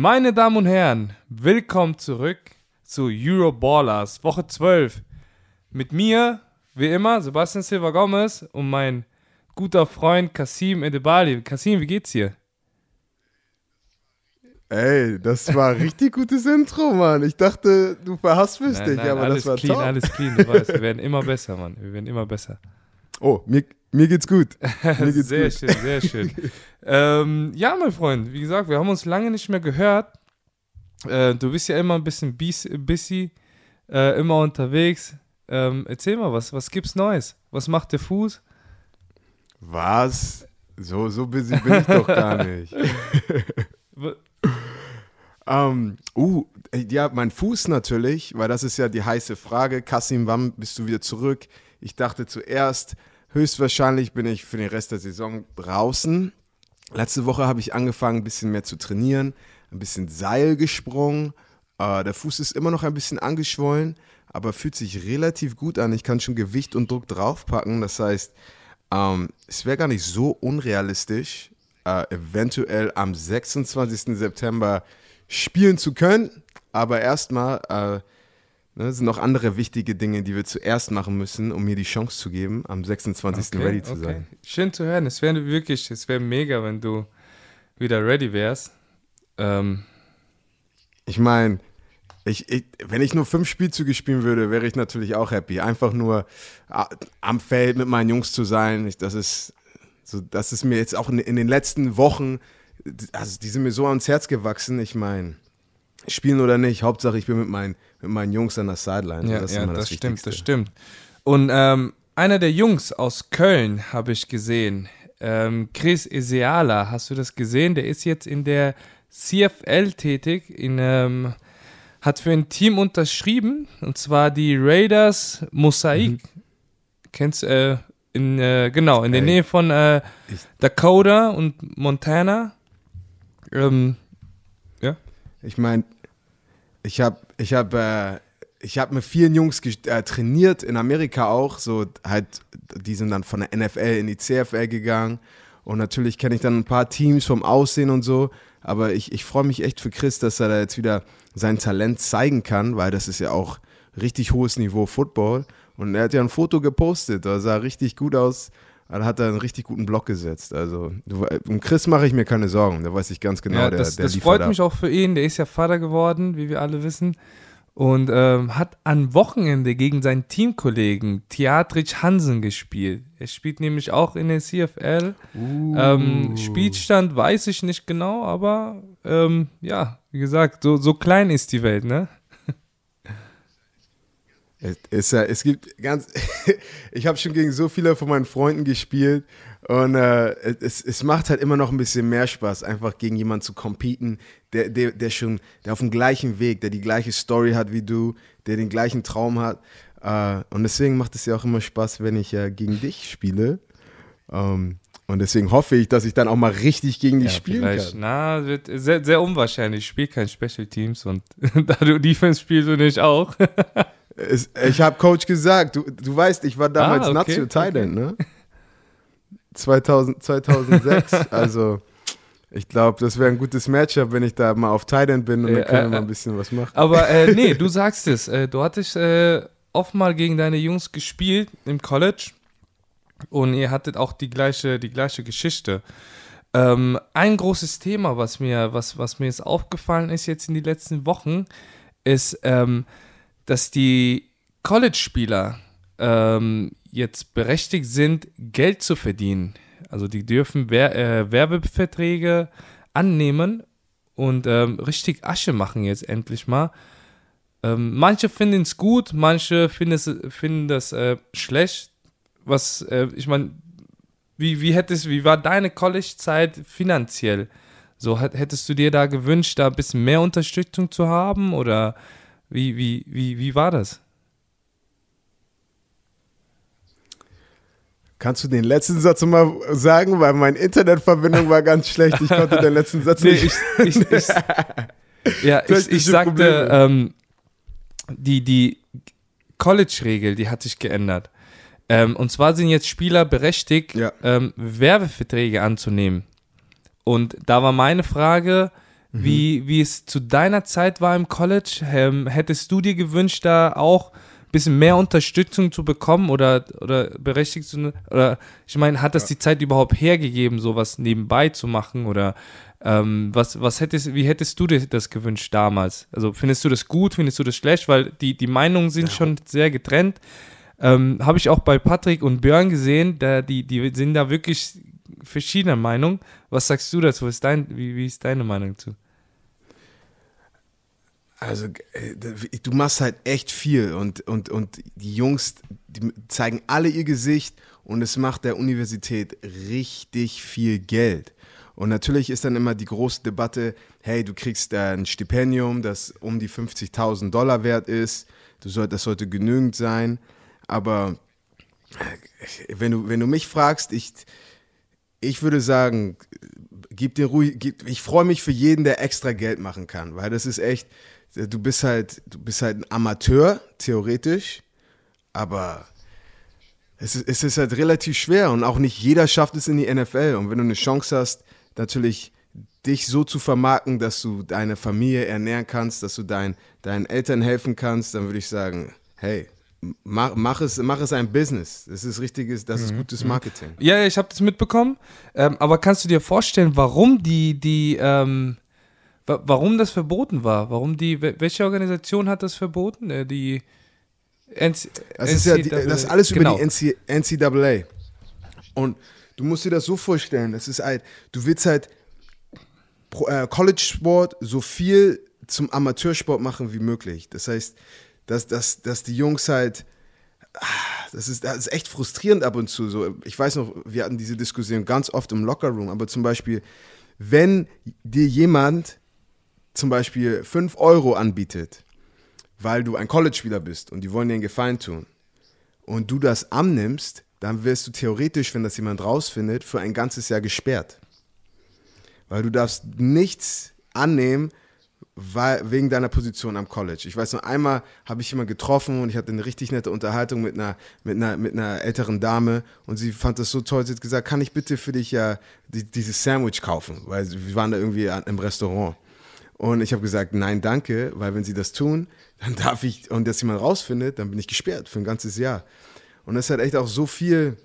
Meine Damen und Herren, willkommen zurück zu Euroballers, Woche 12. Mit mir, wie immer, Sebastian Silva Gomez und mein guter Freund Kasim Edebali. Kasim, wie geht's dir? Ey, das war ein richtig gutes Intro, Mann. Ich dachte, du verhaspelst Nein, dich, nein, aber alles das war clean, top. alles clean, du weißt, wir werden immer besser, Mann. Wir werden immer besser. Oh, mir, mir geht's gut. Mir geht's sehr gut. schön, sehr schön. ähm, ja, mein Freund, wie gesagt, wir haben uns lange nicht mehr gehört. Äh, du bist ja immer ein bisschen bis- busy, äh, immer unterwegs. Ähm, erzähl mal, was, was gibt's Neues? Was macht der Fuß? Was? So, so busy bin ich doch gar nicht. Ähm, uh, ja, mein Fuß natürlich, weil das ist ja die heiße Frage. Kassim, wann bist du wieder zurück? Ich dachte zuerst, höchstwahrscheinlich bin ich für den Rest der Saison draußen. Letzte Woche habe ich angefangen, ein bisschen mehr zu trainieren, ein bisschen Seil gesprungen. Äh, der Fuß ist immer noch ein bisschen angeschwollen, aber fühlt sich relativ gut an. Ich kann schon Gewicht und Druck draufpacken. Das heißt, ähm, es wäre gar nicht so unrealistisch, äh, eventuell am 26. September spielen zu können. Aber erstmal äh, ne, sind noch andere wichtige Dinge, die wir zuerst machen müssen, um mir die Chance zu geben, am 26. ready zu sein. Schön zu hören. Es wäre wirklich, es wäre mega, wenn du wieder ready wärst. Ähm, Ich meine, ich, ich, wenn ich nur fünf Spielzüge spielen würde, wäre ich natürlich auch happy. Einfach nur äh, am Feld mit meinen Jungs zu sein. Ich, das ist so, das ist mir jetzt auch in, in den letzten Wochen, also die sind mir so ans Herz gewachsen. Ich meine, spielen oder nicht, Hauptsache ich bin mit meinen, mit meinen Jungs an der Sideline. Ja, das ja, das, das, stimmt, das stimmt. Und ähm, einer der Jungs aus Köln habe ich gesehen, ähm, Chris Eseala, hast du das gesehen? Der ist jetzt in der CFL tätig, in, ähm, hat für ein Team unterschrieben, und zwar die Raiders Mosaik. Kennst äh, in, äh, genau, in der Ey, Nähe von äh, Dakota und Montana. Ähm, Ich meine, ich habe ich hab, äh, hab mit vielen Jungs äh, trainiert, in Amerika auch. So halt, die sind dann von der NFL in die CFL gegangen. Und natürlich kenne ich dann ein paar Teams vom Aussehen und so. Aber ich, ich freue mich echt für Chris, dass er da jetzt wieder sein Talent zeigen kann, weil das ist ja auch richtig hohes Niveau Football. Und er hat ja ein Foto gepostet, da sah richtig gut aus. Da hat er einen richtig guten Block gesetzt. Also, du, um Chris mache ich mir keine Sorgen. Da weiß ich ganz genau, ja, der, das, der das liefert freut ab. mich auch für ihn. Der ist ja Vater geworden, wie wir alle wissen. Und ähm, hat am Wochenende gegen seinen Teamkollegen Theatrich Hansen gespielt. Er spielt nämlich auch in der CFL. Uh. Ähm, Spielstand weiß ich nicht genau, aber ähm, ja, wie gesagt, so, so klein ist die Welt, ne? Es, ja, es gibt ganz, ich habe schon gegen so viele von meinen Freunden gespielt und äh, es, es macht halt immer noch ein bisschen mehr Spaß, einfach gegen jemanden zu competen, der, der, der schon, der auf dem gleichen Weg, der die gleiche Story hat wie du, der den gleichen Traum hat. Äh, und deswegen macht es ja auch immer Spaß, wenn ich äh, gegen dich spiele. Ähm, und deswegen hoffe ich, dass ich dann auch mal richtig gegen dich spielen vielleicht. kann. Na, wird sehr, sehr unwahrscheinlich. Ich spiele kein Special Teams und da du Defense spielst und ich auch. Es, ich habe Coach gesagt, du, du weißt, ich war damals Ah, okay, okay. End, ne? 2000, 2006, also ich glaube, das wäre ein gutes Matchup, wenn ich da mal auf End bin und Ja, dann können wir äh, mal ein bisschen was machen. Aber äh, nee, du sagst es. Äh, du hattest äh, oft mal gegen deine Jungs gespielt im College und ihr hattet auch die gleiche, die gleiche Geschichte. Ähm, ein großes Thema, was mir, was, was mir jetzt aufgefallen ist jetzt in den letzten Wochen, ist, ähm, dass die College-Spieler ähm, jetzt berechtigt sind, Geld zu verdienen. Also die dürfen Wer äh, Werbeverträge annehmen und ähm, richtig Asche machen jetzt endlich mal. Ähm, manche finden es gut, manche finden, das äh, schlecht. Was, äh, ich meine, wie, wie, hättest, wie war deine College-Zeit finanziell? So, hättest du dir da gewünscht, da ein bisschen mehr Unterstützung zu haben? Oder wie, wie, wie, wie war das? Kannst du den letzten Satz mal sagen, weil meine Internetverbindung war ganz schlecht. Ich konnte den letzten Satz Nee, nicht. ich, ich, ich, ja, ich, ich sagte, ähm, die, die College-Regel, die hat sich geändert. Ähm, und zwar sind jetzt Spieler berechtigt, Ja. ähm, Werbeverträge anzunehmen. Und da war meine Frage, mhm. wie, wie es zu deiner Zeit war im College. Ähm, hättest du dir gewünscht, da auch ein bisschen mehr Unterstützung zu bekommen oder, oder berechtigt zu, oder ich meine, hat das ja. die Zeit überhaupt hergegeben, sowas nebenbei zu machen oder ähm, was, was hättest, wie hättest du dir das gewünscht damals? Also findest du das gut, findest du das schlecht? Weil die, die Meinungen sind ja. schon sehr getrennt. Ähm, Habe ich auch bei Patrick und Björn gesehen, der, die, die sind da wirklich verschiedener Meinung. Was sagst du dazu? Ist dein, wie, wie ist deine Meinung zu? Also, äh, du machst halt echt viel und, und, und die Jungs, die zeigen alle ihr Gesicht und es macht der Universität richtig viel Geld. Und natürlich ist dann immer die große Debatte, hey, du kriegst ein Stipendium, das um die 50.000 Dollar wert ist, du soll, das sollte genügend sein. Aber äh, wenn du, wenn du mich fragst, ich, ich würde sagen, gib dir ruhig, gib, ich freue mich für jeden, der extra Geld machen kann, weil das ist echt, du bist halt, du bist halt ein Amateur, theoretisch, aber es ist, es ist halt relativ schwer und auch nicht jeder schafft es in die NFL. Und wenn du eine Chance hast, natürlich dich so zu vermarkten, dass du deine Familie ernähren kannst, dass du dein, deinen Eltern helfen kannst, dann würde ich sagen, hey, mach, mach, es, mach es ein Business. Das ist richtiges, das ist mhm. gutes mhm. Marketing. Ja, ich habe das mitbekommen. Ähm, aber kannst du dir vorstellen, warum die, die, ähm, warum das verboten war? Warum die, welche Organisation hat das verboten? Äh, die NC das ist ja die, das ist alles genau. über die NCAA. Und Du musst dir das so vorstellen, das ist halt, du willst halt äh, College-Sport so viel zum Amateursport machen wie möglich. Das heißt, dass, dass, dass die Jungs halt, ah, das ist, das ist echt frustrierend ab und zu. So, ich weiß noch, wir hatten diese Diskussion ganz oft im Lockerroom, aber zum Beispiel, wenn dir jemand zum Beispiel 5 Euro anbietet, weil du ein College-Spieler bist und die wollen dir einen Gefallen tun und du das annimmst, dann wirst du theoretisch, wenn das jemand rausfindet, für ein ganzes Jahr gesperrt. Weil du darfst nichts annehmen, weil, wegen deiner Position am College. Ich weiß noch einmal habe ich jemanden getroffen und ich hatte eine richtig nette Unterhaltung mit einer, mit einer, mit einer älteren Dame und sie fand das so toll. Sie hat gesagt, kann ich bitte für dich ja die, dieses Sandwich kaufen? Weil wir waren da irgendwie im Restaurant. Und ich habe gesagt, nein, danke, weil wenn sie das tun, dann darf ich, und das jemand rausfindet, dann bin ich gesperrt für ein ganzes Jahr. Und es hat echt auch so viel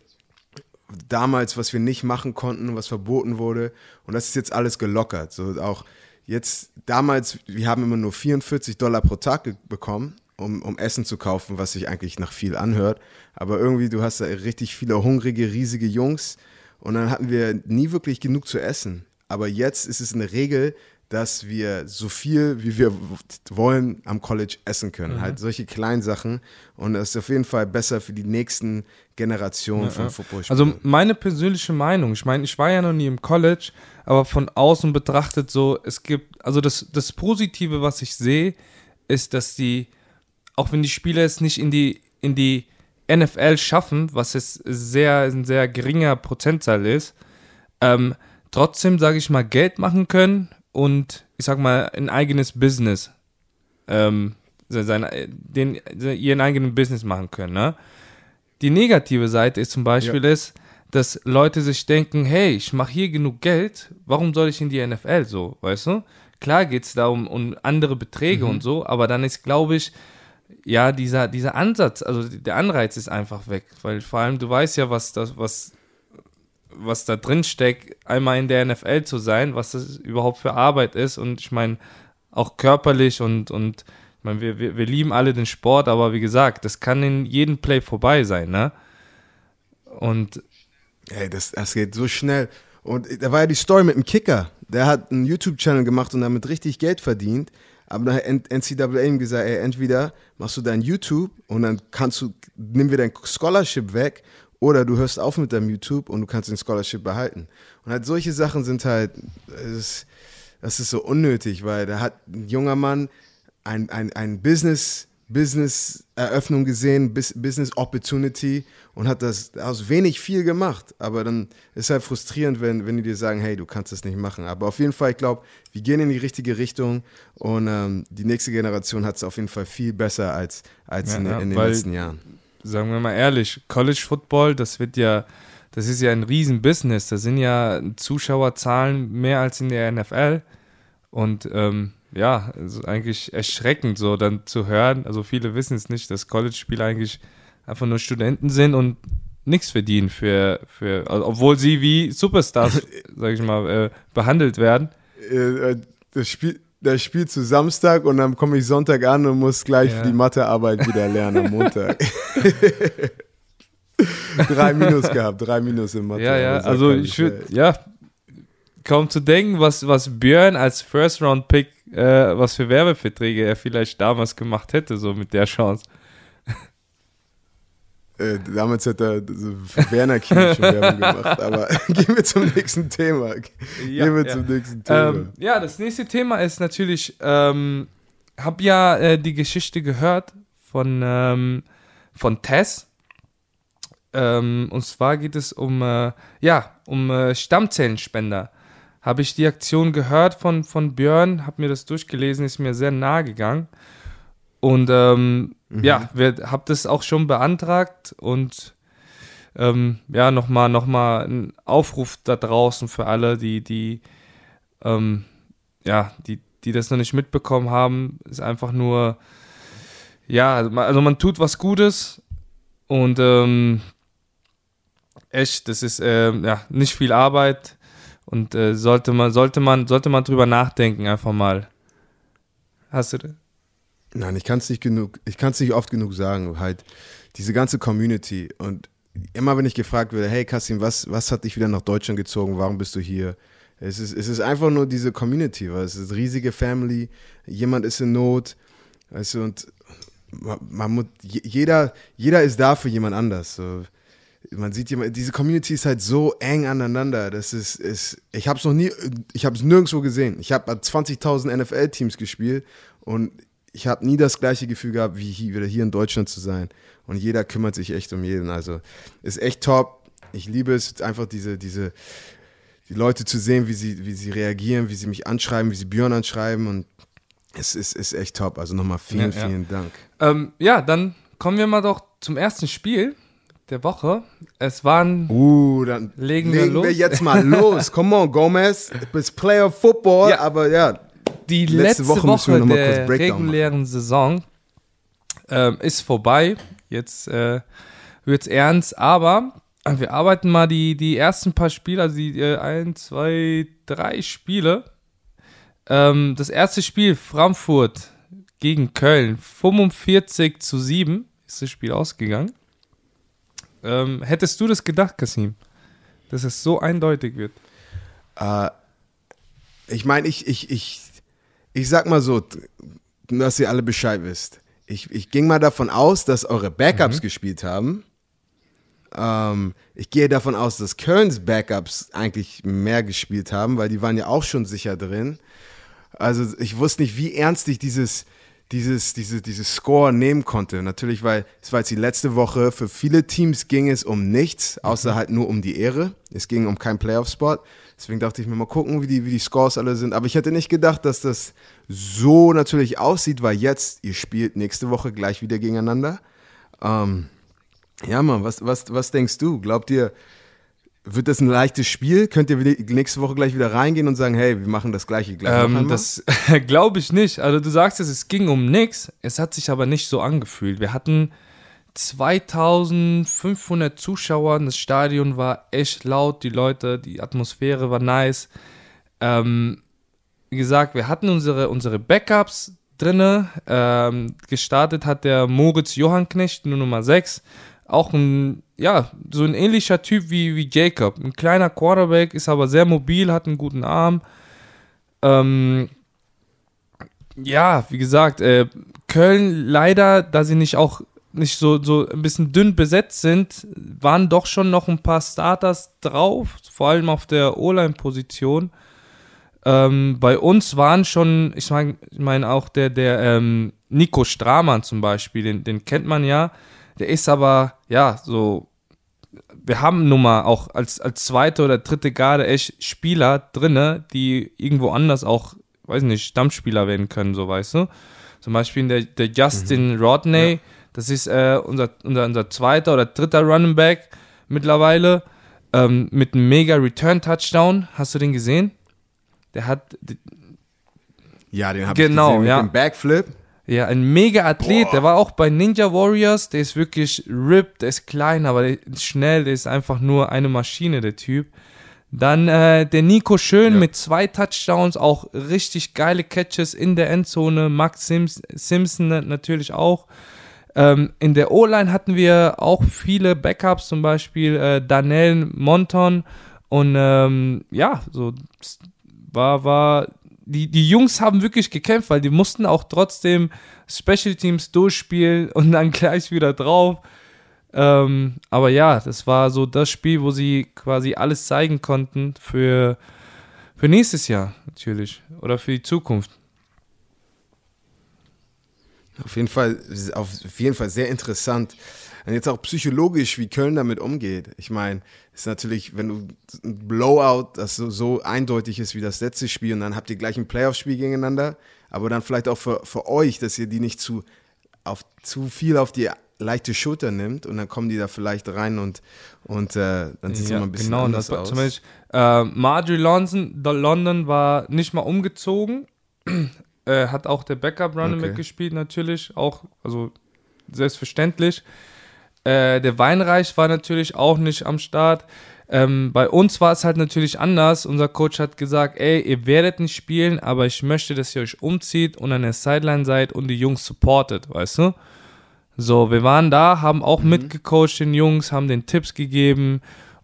damals, was wir nicht machen konnten, was verboten wurde. Und das ist jetzt alles gelockert. So auch jetzt, damals, wir haben immer nur 44 Dollar pro Tag bekommen, um, um Essen zu kaufen, was sich eigentlich nach viel anhört. Aber irgendwie, du hast da richtig viele hungrige, riesige Jungs. Und dann hatten wir nie wirklich genug zu essen. Aber jetzt ist es eine Regel, dass wir so viel, wie wir wollen, am College essen können. Mhm. Halt solche kleinen Sachen. Und das ist auf jeden Fall besser für die nächsten Generationen ja, von Footballspielern. Also meine persönliche Meinung, ich meine, ich war ja noch nie im College, aber von außen betrachtet so, es gibt, also das, das Positive, was ich sehe, ist, dass die, auch wenn die Spieler es nicht in die, in die NFL schaffen, was es sehr, ein sehr geringer Prozentzahl ist, ähm, trotzdem, sage ich mal, Geld machen können und ich sag mal ein eigenes Business, ähm, sein, den, ihren eigenen Business machen können. Ne? Die negative Seite ist zum Beispiel ja. ist, dass Leute sich denken, hey, ich mache hier genug Geld, warum soll ich in die NFL so, weißt du? Klar geht es da um, um andere Beträge mhm. und so, aber dann ist, glaube ich, ja, dieser, dieser Ansatz, also der Anreiz ist einfach weg, weil vor allem du weißt ja, was das, was was da drin steckt, einmal in der NFL zu sein, was das überhaupt für Arbeit ist und ich meine, auch körperlich und, und ich meine, wir, wir, wir lieben alle den Sport, aber wie gesagt, das kann in jedem Play vorbei sein, ne? Und. Hey, das, das geht so schnell. Und da war ja die Story mit dem Kicker. Der hat einen YouTube-Channel gemacht und damit richtig Geld verdient. Aber dann hat NCAA ihm gesagt, ey, entweder machst du dein YouTube und dann kannst du, nimm wir dein Scholarship weg oder du hörst auf mit deinem YouTube und du kannst den Scholarship behalten. Und halt solche Sachen sind halt, das ist, das ist so unnötig, weil da hat ein junger Mann ein, ein, ein Business, Business-Eröffnung gesehen, Business Opportunity und hat das aus wenig viel gemacht. Aber dann ist halt frustrierend, wenn, wenn die dir sagen, hey, du kannst das nicht machen. Aber auf jeden Fall, ich glaube, wir gehen in die richtige Richtung und ähm, die nächste Generation hat es auf jeden Fall viel besser als, als ja, in, in, den letzten Jahren sagen wir mal ehrlich, College Football, das wird ja, das ist ja ein Riesenbusiness. Da sind ja Zuschauerzahlen mehr als in der NFL. Und ähm, ja, also eigentlich erschreckend so dann zu hören. Also viele wissen es nicht, dass College-Spieler eigentlich einfach nur Studenten sind und nichts verdienen für, für also obwohl sie wie Superstars, sag ich mal, äh, behandelt werden. Äh, äh, das Spiel, das Spiel zu Samstag und dann komme ich Sonntag an und muss gleich Ja. für die Mathearbeit wieder lernen am Montag. drei Minus gehabt, drei Minus im Mathe. Ja, ja, also ich würde, ja, kaum zu denken, was, was Björn als First-Round-Pick, äh, was für Werbeverträge er vielleicht damals gemacht hätte, so mit der Chance. Äh, damals hat er für Werner Kiel schon Werbung gemacht, aber gehen wir zum nächsten Thema. Ja, gehen wir ja. zum nächsten Thema. Ähm, ja, das nächste Thema ist natürlich, ähm, hab ja äh, die Geschichte gehört von, ähm, von Tess. Ähm, und zwar geht es um, äh, ja, um äh, Stammzellenspender. Habe ich die Aktion gehört von, von Björn, habe mir das durchgelesen, ist mir sehr nahe gegangen. Und ähm, ja, habe das auch schon beantragt und ähm, ja, nochmal noch mal ein Aufruf da draußen für alle, die, die, ähm, ja, die, die das noch nicht mitbekommen haben, ist einfach nur, ja, also man, also man tut was Gutes und ähm, echt, das ist ähm, ja nicht viel Arbeit und äh, sollte man, sollte man, sollte man drüber nachdenken, einfach mal. Hast du das? Nein, ich kann es nicht genug, ich kann es nicht oft genug sagen, halt diese ganze Community und immer wenn ich gefragt werde, hey Kassim, was, was hat dich wieder nach Deutschland gezogen, warum bist du hier? Es ist, es ist einfach nur diese Community, weil es ist eine riesige Family, jemand ist in Not, weißt du, und man, man muss, je- jeder, jeder ist da für jemand anders. So. Man sieht jemand, diese Community ist halt so eng aneinander. Das ist, ist ich habe es noch nie, ich habe es nirgendwo gesehen. Ich habe 20.000 NFL-Teams gespielt und ich habe nie das gleiche Gefühl gehabt, wie hier, wieder hier in Deutschland zu sein. Und jeder kümmert sich echt um jeden. Also ist echt top. Ich liebe es einfach diese, diese, die Leute zu sehen, wie sie, wie sie reagieren, wie sie mich anschreiben, wie sie Björn anschreiben und es ist, ist echt top. Also nochmal vielen, Ja, ja. vielen Dank. Ähm, ja, dann kommen wir mal doch zum ersten Spiel der Woche. Es waren Uh, dann Legen wir los? jetzt mal los. Come on, Gomez. It's Player Football, Ja. aber ja. Die Letzte letzte, Woche Woche, der regulären Saison ähm, ist vorbei. Jetzt äh, wird's ernst, aber äh, wir arbeiten mal die, die ersten paar Spiele, also die äh, ein, zwei, drei Spiele. Ähm, das erste Spiel, Frankfurt gegen Köln, 45 zu 7 ist das Spiel ausgegangen. Ähm, hättest du das gedacht, Kasim, dass es so eindeutig wird? Äh, ich meine, ich, ich, ich, ich sag mal so, dass ihr alle Bescheid wisst. Ich, ich ging mal davon aus, dass eure Backups gespielt haben. Ähm, ich gehe davon aus, dass Kölns Backups eigentlich mehr gespielt haben, weil die waren ja auch schon sicher drin. Also ich wusste nicht, wie ernst ich dieses, dieses, diese, dieses Score nehmen konnte. Natürlich, weil es war jetzt die letzte Woche. Für viele Teams ging es um nichts, außer halt nur um die Ehre. Es ging um keinen Playoff-Spot. Deswegen dachte ich mir mal gucken, wie die, wie die Scores alle sind. Aber ich hätte nicht gedacht, dass das so natürlich aussieht, weil jetzt, ihr spielt nächste Woche gleich wieder gegeneinander. Ähm, ja, Mann, was, was, was denkst du? Glaubt ihr, wird das ein leichtes Spiel? Könnt ihr nächste Woche gleich wieder reingehen und sagen, hey, wir machen das gleiche gleich Ähm, das glaube ich nicht. Also du sagst es, es ging um nichts. Es hat sich aber nicht so angefühlt. Wir hatten 2500 Zuschauer. Das Stadion war echt laut. Die Leute, die Atmosphäre war nice. Ähm, wie gesagt, wir hatten unsere, unsere Backups drinne. Ähm, gestartet hat der Moritz Johannknecht, nur Nummer 6. Auch ein, ja, so ein ähnlicher Typ wie, wie Jacob. Ein kleiner Quarterback, ist aber sehr mobil, hat einen guten Arm. Ähm, ja, wie gesagt, äh, Köln leider, da sie nicht auch nicht so, so ein bisschen dünn besetzt sind, waren doch schon noch ein paar Starters drauf, vor allem auf der O-Line-Position. Ähm, bei uns waren schon, ich meine ich mein auch der, der ähm, Nico Stramann zum Beispiel, den, den kennt man ja. Der ist aber, ja, so, wir haben nun mal auch als, als zweite oder dritte Garde echt Spieler drinne, die irgendwo anders auch, weiß nicht, Stammspieler werden können, so weißt du. Zum Beispiel der, der Justin Rodney, das ist äh, unser, unser, unser zweiter oder dritter Running Back mittlerweile, ähm, mit einem mega Return-Touchdown. Hast du den gesehen? Der hat, Ja, den habe Genau, ich gesehen mit ja. dem Backflip. Ja, ein mega Athlet. Boah. Der war auch bei Ninja Warriors. Der ist wirklich ripped, der ist klein, aber der ist schnell. Der ist einfach nur eine Maschine, der Typ. Dann äh, der Nico Schön Ja. mit zwei Touchdowns, auch richtig geile Catches in der Endzone. Max Sims Simpson na- natürlich auch. Ähm, in der O-Line hatten wir auch viele Backups, zum Beispiel äh, Danell Monton. Und ähm, ja, so war, war, die, die Jungs haben wirklich gekämpft, weil die mussten auch trotzdem Special Teams durchspielen und dann gleich wieder drauf. Ähm, aber ja, das war so das Spiel, wo sie quasi alles zeigen konnten für, für nächstes Jahr natürlich oder für die Zukunft. Auf jeden Fall, auf jeden Fall sehr interessant. Und jetzt auch psychologisch, wie Köln damit umgeht. Ich meine, ist natürlich, wenn du ein Blowout, das so, so eindeutig ist wie das letzte Spiel, und dann habt ihr gleich ein Playoff-Spiel gegeneinander, aber dann vielleicht auch für, für euch, dass ihr die nicht zu, auf, zu viel auf die leichte Schulter nimmt und dann kommen die da vielleicht rein und, und äh, dann sieht es Ja, immer ein bisschen genau, anders das aus. Zum Beispiel, äh, Marjorie London, London war nicht mal umgezogen. äh, hat auch der Backup Running Okay. Back gespielt, natürlich. Auch, also selbstverständlich. Äh, der Weinreich war natürlich auch nicht am Start. Ähm, bei uns war es halt natürlich anders. Unser Coach hat gesagt, ey, ihr werdet nicht spielen, aber ich möchte, dass ihr euch umzieht und an der Sideline seid und die Jungs supportet, weißt du? So, wir waren da, haben auch mitgecoacht den Jungs, haben den Tipps gegeben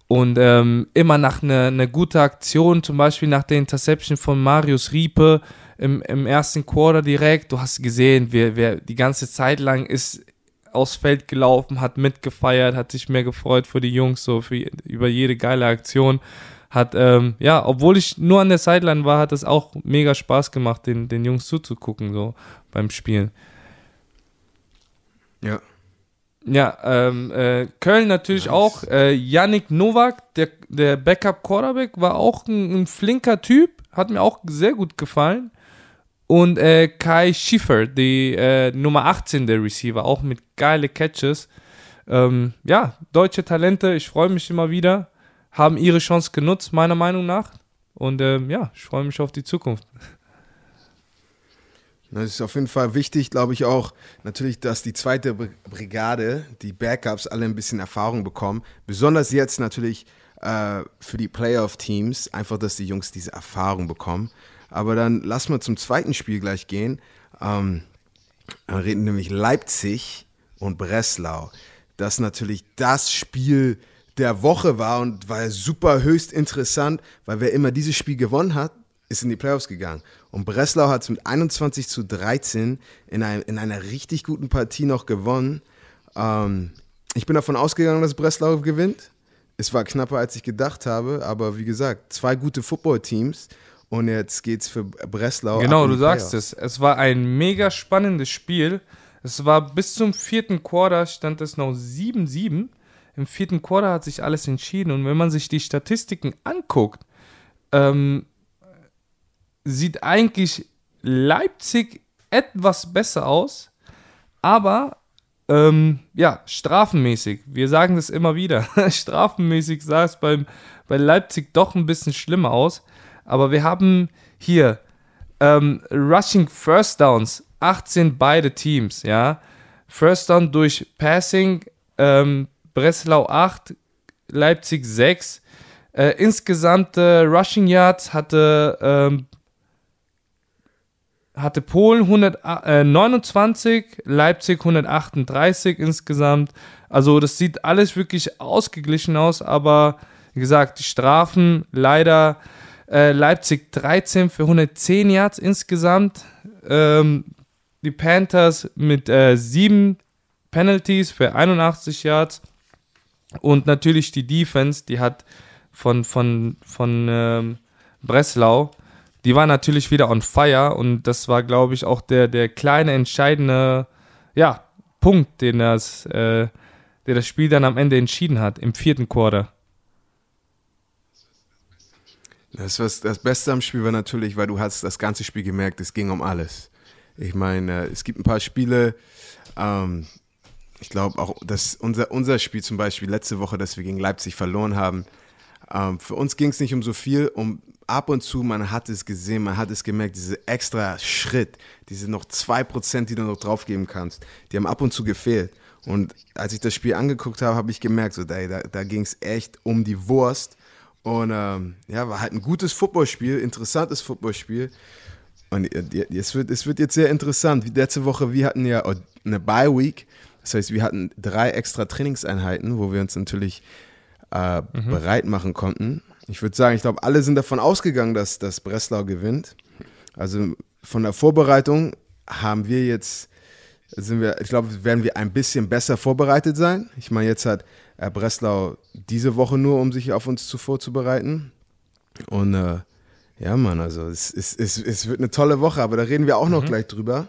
und ähm, immer nach einer eine gute Aktion, zum Beispiel nach der Interception von Marius Riepe im, im ersten Quarter direkt. Du hast gesehen, wer, wer die ganze Zeit lang ist aufs Feld gelaufen, hat mitgefeiert, hat sich mehr gefreut für die Jungs, so für, über jede geile Aktion. Hat, ähm, ja, obwohl ich nur an der Sideline war, hat es auch mega Spaß gemacht, den, den Jungs zuzugucken, so beim Spielen. ja. Ja, ähm, äh, Köln natürlich auch. Äh, Yannick Nowak, der, der Backup Quarterback, war auch ein, ein flinker Typ. Hat mir auch sehr gut gefallen. Und äh, Kai Schiffer, die äh, Nummer 18 der Receiver, auch mit geile Catches. Ähm, ja, deutsche Talente, ich freue mich immer wieder. Haben ihre Chance genutzt, meiner Meinung nach. Und ähm, ja, ich freue mich auf die Zukunft. Das ist auf jeden Fall wichtig, glaube ich auch, natürlich, dass die zweite Br- Brigade, die Backups, alle ein bisschen Erfahrung bekommen. Besonders jetzt natürlich äh, für die Playoff-Teams, einfach, dass die Jungs diese Erfahrung bekommen. Aber dann lass mal zum zweiten Spiel gleich gehen. Ähm, dann reden nämlich Leipzig und Breslau. Das natürlich das Spiel der Woche war und war super höchst interessant, weil wer immer dieses Spiel gewonnen hat, ist in die Playoffs gegangen. Und Breslau hat es mit 21 zu 13 in, einem, in einer richtig guten Partie noch gewonnen. Ähm, ich bin davon ausgegangen, dass Breslau gewinnt. Es war knapper, als ich gedacht habe, aber wie gesagt, zwei gute Footballteams und jetzt geht's für Breslau. Genau, du sagst Playoffs. es. Es war ein mega spannendes Spiel. Es war bis zum vierten Quarter stand es noch 7-7. Im vierten Quarter hat sich alles entschieden. Und wenn man sich die Statistiken anguckt, ähm, sieht eigentlich Leipzig etwas besser aus. Aber ähm, ja, strafenmäßig. Wir sagen das immer wieder. strafenmäßig sah es beim, bei Leipzig doch ein bisschen schlimmer aus. Aber wir haben hier ähm, Rushing First Downs, 18 beide Teams, ja. First Down durch Passing, ähm, Breslau 8, Leipzig 6. Äh, insgesamt äh, Rushing Yards hatte, ähm, hatte Polen 129, Leipzig 138 insgesamt. Also das sieht alles wirklich ausgeglichen aus, aber wie gesagt, die Strafen leider äh, Leipzig 13 für 110 Yards insgesamt. Ähm, die Panthers mit äh, 7 Penalties für 81 Yards. Und natürlich die Defense, die hat von, von, von ähm, Breslau, die war natürlich wieder on fire. Und das war, glaube ich, auch der, der kleine entscheidende ja, Punkt, den das, äh, der das Spiel dann am Ende entschieden hat, im vierten Quarter. Das, was, das Beste am Spiel war natürlich, weil du hast das ganze Spiel gemerkt, es ging um alles. Ich meine, es gibt ein paar Spiele, ähm, ich glaube auch, dass unser, unser Spiel zum Beispiel letzte Woche, dass wir gegen Leipzig verloren haben, Ähm, für uns ging es nicht um so viel, um ab und zu, man hat es gesehen, man hat es gemerkt, diese extra Schritt, diese noch 2%, die du noch draufgeben kannst, die haben ab und zu gefehlt. Und als ich das Spiel angeguckt habe, habe ich gemerkt, so, da, da ging es echt um die Wurst. Und ähm, ja, war halt ein gutes Footballspiel, interessantes Footballspiel. Und es wird, es wird jetzt sehr interessant. Wie letzte Woche, wir hatten ja eine Bye Week. Das heißt, wir hatten drei extra Trainingseinheiten, wo wir uns natürlich äh, mhm. bereit machen konnten. Ich würde sagen, ich glaube, alle sind davon ausgegangen, dass, dass Breslau gewinnt. Also von der Vorbereitung haben wir jetzt, sind wir, ich glaube, werden wir ein bisschen besser vorbereitet sein. Ich meine, jetzt hat äh, Breslau diese Woche nur, um sich auf uns zu vorzubereiten. Und äh, ja, Mann, also es, es, es, es wird eine tolle Woche, aber da reden wir auch noch mhm. gleich drüber.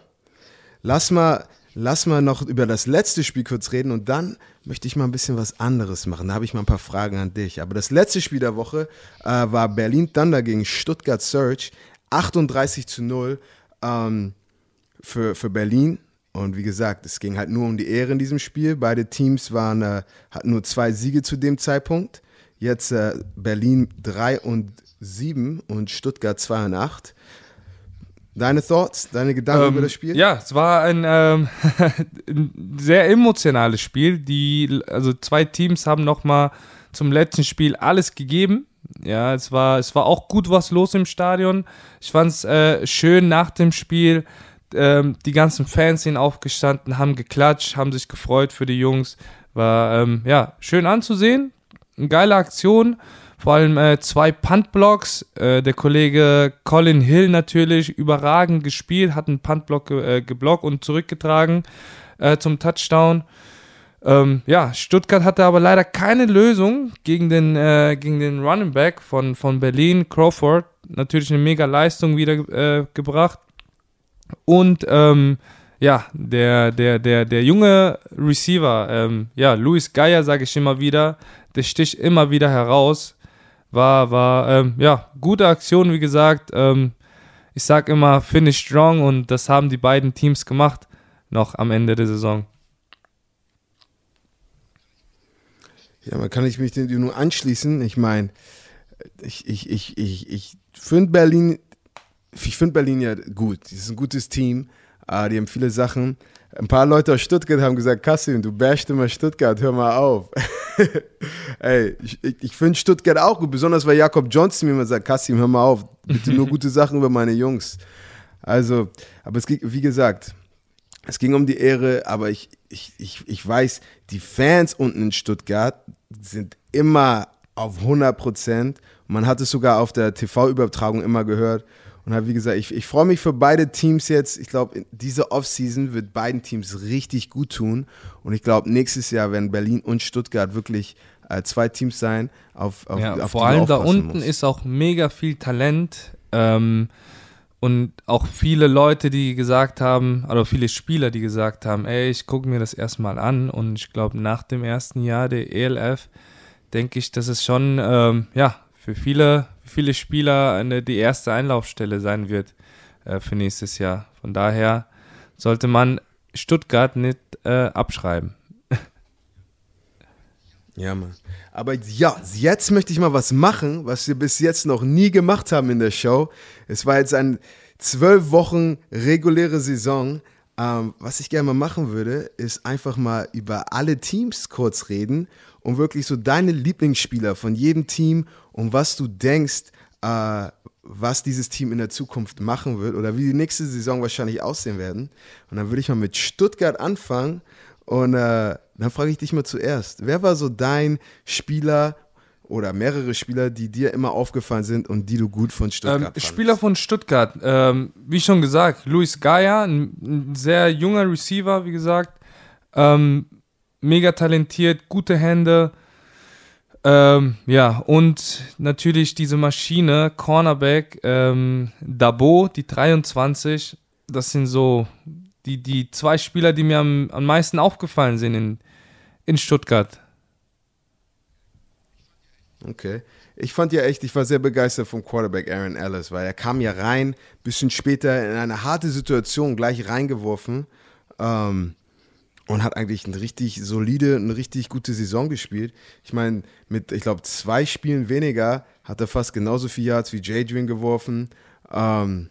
Lass mal, lass mal noch über das letzte Spiel kurz reden und dann möchte ich mal ein bisschen was anderes machen. Da habe ich mal ein paar Fragen an dich. Aber das letzte Spiel der Woche äh, war Berlin Thunder gegen Stuttgart Surge. 38 zu 0 ähm, für, für Berlin. Und wie gesagt, es ging halt nur um die Ehre in diesem Spiel. Beide Teams waren, äh, hatten nur zwei Siege zu dem Zeitpunkt. Jetzt äh, Berlin 3 und 7 und Stuttgart 2 und 8. Deine Thoughts, deine Gedanken ähm, über das Spiel? Ja, es war ein, ähm, ein sehr emotionales Spiel. Die, also zwei Teams haben nochmal zum letzten Spiel alles gegeben. Ja, es war, es war auch gut was los im Stadion. Ich fand es äh, schön nach dem Spiel. Ähm, die ganzen Fans sind aufgestanden, haben geklatscht, haben sich gefreut für die Jungs. War ähm, ja schön anzusehen. Eine geile Aktion. Vor allem äh, zwei Puntblocks. Äh, der Kollege Colin Hill natürlich überragend gespielt, hat einen Puntblock ge äh, geblockt und zurückgetragen äh, zum Touchdown. Ähm, ja, Stuttgart hatte aber leider keine Lösung gegen den, äh, gegen den Running Back von, von Berlin, Crawford. Natürlich eine mega Leistung wieder äh, gebracht. Und ähm, ja, der, der, der, der junge Receiver, ähm, ja, Luis Geier, sage ich immer wieder, der sticht immer wieder heraus war, war ähm, ja, gute Aktion, wie gesagt. Ähm, ich sage immer, finish strong und das haben die beiden Teams gemacht, noch am Ende der Saison. Ja, man kann ich mich nur anschließen. Ich meine, ich, ich, ich, ich, ich finde Berlin, ich finde Berlin ja gut. Es ist ein gutes Team. Uh, die haben viele Sachen. Ein paar Leute aus Stuttgart haben gesagt, Kassim, du bashst immer Stuttgart, hör mal auf. Ey, ich, ich finde Stuttgart auch gut, besonders weil Jakob Johnson mir immer sagt, Kassim, hör mal auf, bitte nur gute Sachen über meine Jungs. Also, aber es ging, wie gesagt, es ging um die Ehre, aber ich, ich, ich, ich weiß, die Fans unten in Stuttgart sind immer auf 100 Prozent. Man hat es sogar auf der TV-Übertragung immer gehört. Und halt, wie gesagt, ich, ich freue mich für beide Teams jetzt. Ich glaube, diese Offseason wird beiden Teams richtig gut tun. Und ich glaube, nächstes Jahr werden Berlin und Stuttgart wirklich äh, zwei Teams sein, auf, auf, ja, auf Vor allem da unten muss. ist auch mega viel Talent. Ähm, und auch viele Leute, die gesagt haben, oder viele Spieler, die gesagt haben, ey, ich gucke mir das erstmal an. Und ich glaube, nach dem ersten Jahr der ELF denke ich, dass es schon, ähm, ja, für viele viele Spieler eine, die erste Einlaufstelle sein wird äh, für nächstes Jahr. Von daher sollte man Stuttgart nicht äh, abschreiben. Ja, Mann. Aber ja, jetzt möchte ich mal was machen, was wir bis jetzt noch nie gemacht haben in der Show. Es war jetzt eine zwölf Wochen reguläre Saison. Ähm, was ich gerne mal machen würde, ist einfach mal über alle Teams kurz reden und wirklich so deine Lieblingsspieler von jedem Team und was du denkst, äh, was dieses Team in der Zukunft machen wird oder wie die nächste Saison wahrscheinlich aussehen werden. Und dann würde ich mal mit Stuttgart anfangen und äh, dann frage ich dich mal zuerst, wer war so dein Spieler oder mehrere Spieler, die dir immer aufgefallen sind und die du gut von Stuttgart ähm, Spieler von Stuttgart, ähm, wie schon gesagt, Luis Gaia, ein, ein, sehr junger Receiver, wie gesagt, ähm, mega talentiert, gute Hände, ähm, ja, und natürlich diese Maschine, Cornerback, ähm, Dabo, die 23, das sind so die, die zwei Spieler, die mir am, am meisten aufgefallen sind in, in Stuttgart. Okay. Ich fand ja echt, ich war sehr begeistert vom Quarterback Aaron Ellis, weil er kam ja rein, bisschen später in eine harte Situation gleich reingeworfen. Ähm, und hat eigentlich eine richtig solide, eine richtig gute Saison gespielt. Ich meine, mit, ich glaube, zwei Spielen weniger hat er fast genauso viel Yards wie Jadrian geworfen. Ähm,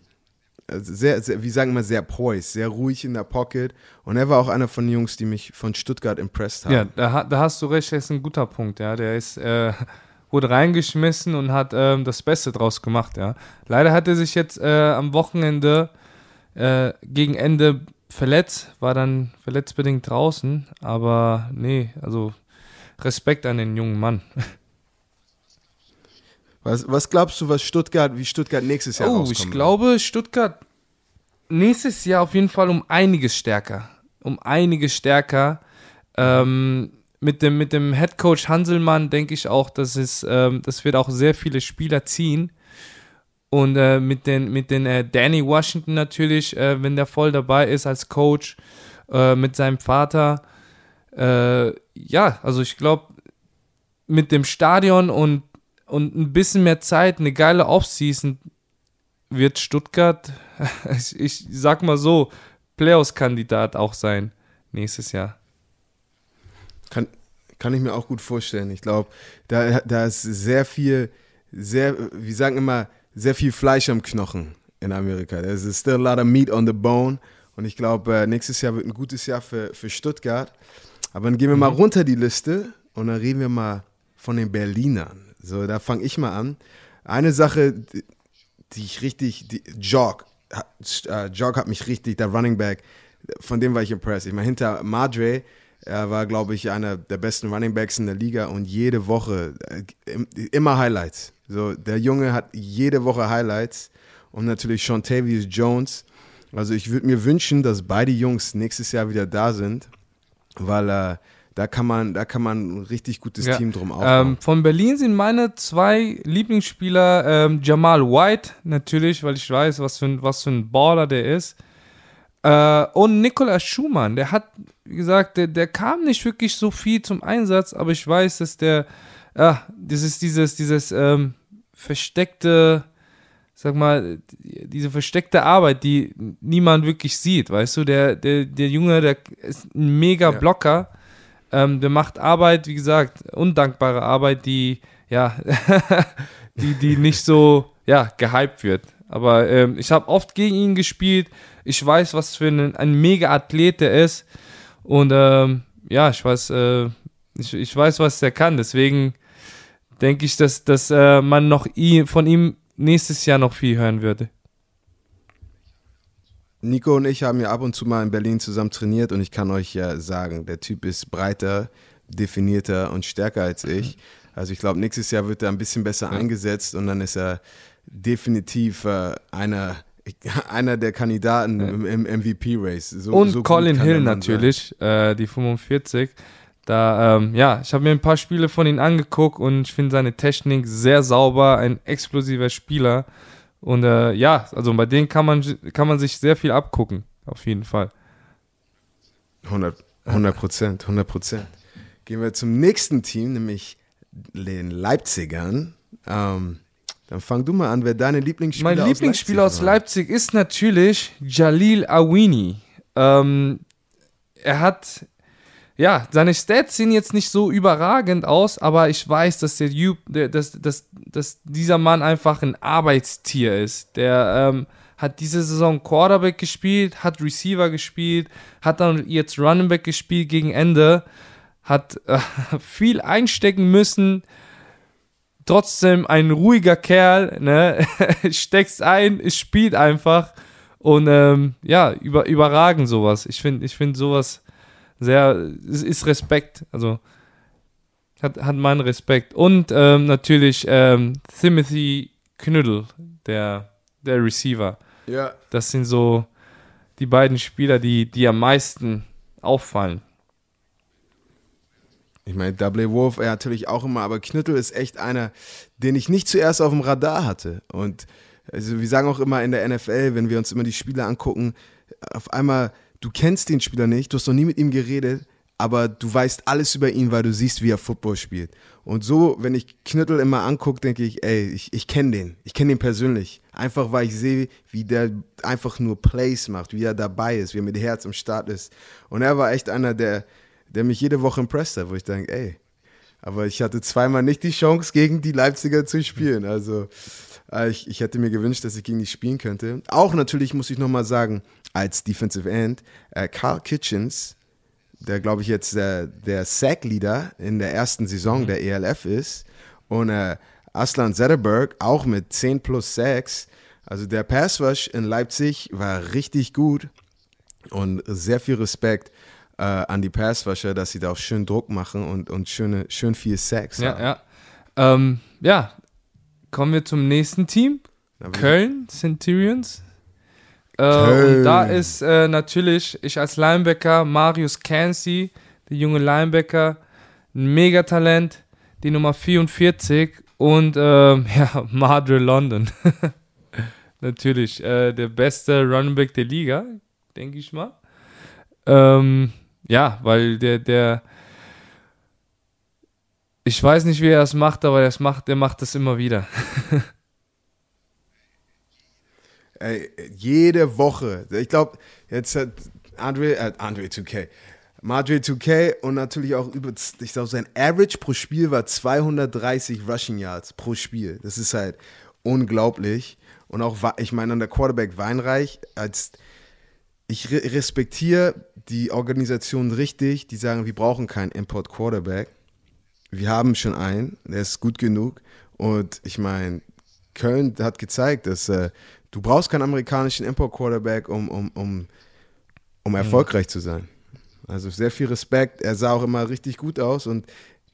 sehr, sehr, wie sagen wir, sehr poised, sehr ruhig in der Pocket. Und er war auch einer von den Jungs, die mich von Stuttgart impressed haben. Ja, da, da hast du recht, das ist ein guter Punkt, ja. Der ist, äh, wurde reingeschmissen und hat ähm, das Beste draus gemacht, ja. Leider hat er sich jetzt äh, am Wochenende äh, gegen Ende verletzt, war dann verletztbedingt draußen, aber nee, also Respekt an den jungen Mann. Was, was glaubst du, was Stuttgart, wie Stuttgart nächstes Jahr Oh, ich glaube, Stuttgart nächstes Jahr auf jeden Fall um einiges stärker. Um einiges stärker. Ähm, mit dem, mit dem Head Coach Hanselmann denke ich auch, dass es, ähm, das wird auch sehr viele Spieler ziehen. Und äh, mit den, mit den äh, Danny Washington natürlich, äh, wenn der voll dabei ist als Coach, äh, mit seinem Vater. Äh, ja, also ich glaube, mit dem Stadion und, und ein bisschen mehr Zeit, eine geile Offseason, wird Stuttgart, ich, ich sag mal so, Playoffs-Kandidat auch sein nächstes Jahr. Kann, kann ich mir auch gut vorstellen. Ich glaube, da, da ist sehr viel, sehr, wie sagen immer, sehr viel Fleisch am Knochen in Amerika. There's still a lot of meat on the bone. Und ich glaube, äh, nächstes Jahr wird ein gutes Jahr für, für Stuttgart. Aber dann gehen wir mal mhm. runter die Liste und dann reden wir mal von den Berlinern. So, da fange ich mal an. Eine Sache, die ich richtig, die, Jog, uh, Jog hat mich richtig, der Running Back, von dem war ich impressed. Ich meine, hinter Madre, er war, glaube ich, einer der besten Running Backs in der Liga und jede Woche äh, immer Highlights. So, der Junge hat jede Woche Highlights und natürlich Sean Tavius Jones. Also ich würde mir wünschen, dass beide Jungs nächstes Jahr wieder da sind, weil äh, da kann man, da kann man ein richtig gutes ja. Team drum aufbauen. Ähm, von Berlin sind meine zwei Lieblingsspieler ähm, Jamal White, natürlich, weil ich weiß, was für ein, was für ein Baller der ist. Äh, und Nikolaus Schumann, der hat, wie gesagt, der, der kam nicht wirklich so viel zum Einsatz, aber ich weiß, dass der, ja, das ist dieses, dieses, ähm, versteckte, sag mal, diese versteckte Arbeit, die niemand wirklich sieht, weißt du, der, der, der Junge, der ist ein mega Blocker, ähm, der macht Arbeit, wie gesagt, undankbare Arbeit, die, ja, die, die nicht so, ja, gehypt wird. Aber ähm, ich habe oft gegen ihn gespielt. Ich weiß, was für ein, ein mega Athlet der ist. Und ähm, ja, ich weiß, äh, ich, ich weiß, was der kann. Deswegen denke ich, dass, dass äh, man noch von ihm nächstes Jahr noch viel hören würde. Nico und ich haben ja ab und zu mal in Berlin zusammen trainiert und ich kann euch ja sagen, der Typ ist breiter, definierter und stärker als ich. Also ich glaube, nächstes Jahr wird er ein bisschen besser ja. eingesetzt und dann ist er definitiv äh, einer, einer der Kandidaten ja. im, im MVP-Race. So, und so Colin Hill natürlich, äh, die 45. Da, ähm, ja, ich habe mir ein paar Spiele von ihm angeguckt und ich finde seine Technik sehr sauber, ein explosiver Spieler. Und äh, ja, also bei denen kann man, kann man sich sehr viel abgucken, auf jeden Fall. 100 Prozent, 100 Prozent. Gehen wir zum nächsten Team, nämlich den Leipzigern. Ähm, dann fang du mal an, wer deine Lieblingsspieler Mein Lieblingsspieler aus Leipzig, aus Leipzig ist natürlich Jalil Awini. Ähm, er hat ja, seine Stats sehen jetzt nicht so überragend aus, aber ich weiß, dass, der, dass, dass, dass dieser Mann einfach ein Arbeitstier ist. Der ähm, hat diese Saison Quarterback gespielt, hat Receiver gespielt, hat dann jetzt Running Back gespielt gegen Ende, hat äh, viel einstecken müssen. Trotzdem ein ruhiger Kerl, ne? steckst ein, spielt einfach und ähm, ja, über, überragend sowas. Ich finde ich find sowas sehr, es ist Respekt, also hat, hat meinen Respekt. Und ähm, natürlich ähm, Timothy Knüttel, der, der Receiver. Ja. Das sind so die beiden Spieler, die, die am meisten auffallen. Ich meine, Double Wolf, er natürlich auch immer, aber Knüttel ist echt einer, den ich nicht zuerst auf dem Radar hatte. Und also wir sagen auch immer in der NFL, wenn wir uns immer die Spieler angucken, auf einmal du kennst den Spieler nicht, du hast noch nie mit ihm geredet, aber du weißt alles über ihn, weil du siehst, wie er Football spielt. Und so, wenn ich Knüttel immer angucke, denke ich, ey, ich, ich kenne den. Ich kenne ihn persönlich. Einfach, weil ich sehe, wie der einfach nur Plays macht, wie er dabei ist, wie er mit Herz im Start ist. Und er war echt einer, der, der mich jede Woche impressed hat, wo ich denke, ey, aber ich hatte zweimal nicht die Chance, gegen die Leipziger zu spielen. Also äh, ich, ich hätte mir gewünscht, dass ich gegen die spielen könnte. Auch natürlich muss ich nochmal sagen, als Defensive End, äh, Carl Kitchens, der glaube ich jetzt äh, der Sack-Leader in der ersten Saison mhm. der ELF ist. Und äh, Aslan Zetterberg auch mit 10 plus Sacks. Also der Pass Rush in Leipzig war richtig gut und sehr viel Respekt äh, an die Passwasher, dass sie da auch schön Druck machen und, und schöne, schön viel Sex ja, haben. Ja, ähm, ja. Kommen wir zum nächsten Team. Köln Centurions. Äh, und da ist äh, natürlich ich als Linebacker Marius Cansey, der junge Linebacker, ein Megatalent, die Nummer 44 und äh, ja, Madre London. natürlich der beste Running Back der Liga, denke ich mal. Ähm, ja, weil der, der, ich weiß nicht, wie er das macht, aber er macht, der macht das immer wieder. Ey, jede Woche. Ich glaube, jetzt hat Andre, äh, Andre 2K, Madre 2K und natürlich auch über, ich glaube, sein Average pro Spiel war 230 Rushing Yards pro Spiel. Das ist halt unglaublich. Und auch, ich meine, an der Quarterback Weinreich, als ich respektiere die Organisation richtig, die sagen, wir brauchen keinen Import Quarterback. Wir haben schon einen, der ist gut genug. Und ich meine, Köln hat gezeigt, dass äh, du brauchst keinen amerikanischen Import Quarterback, um, um, um, um erfolgreich zu sein. Also sehr viel Respekt. Er sah auch immer richtig gut aus und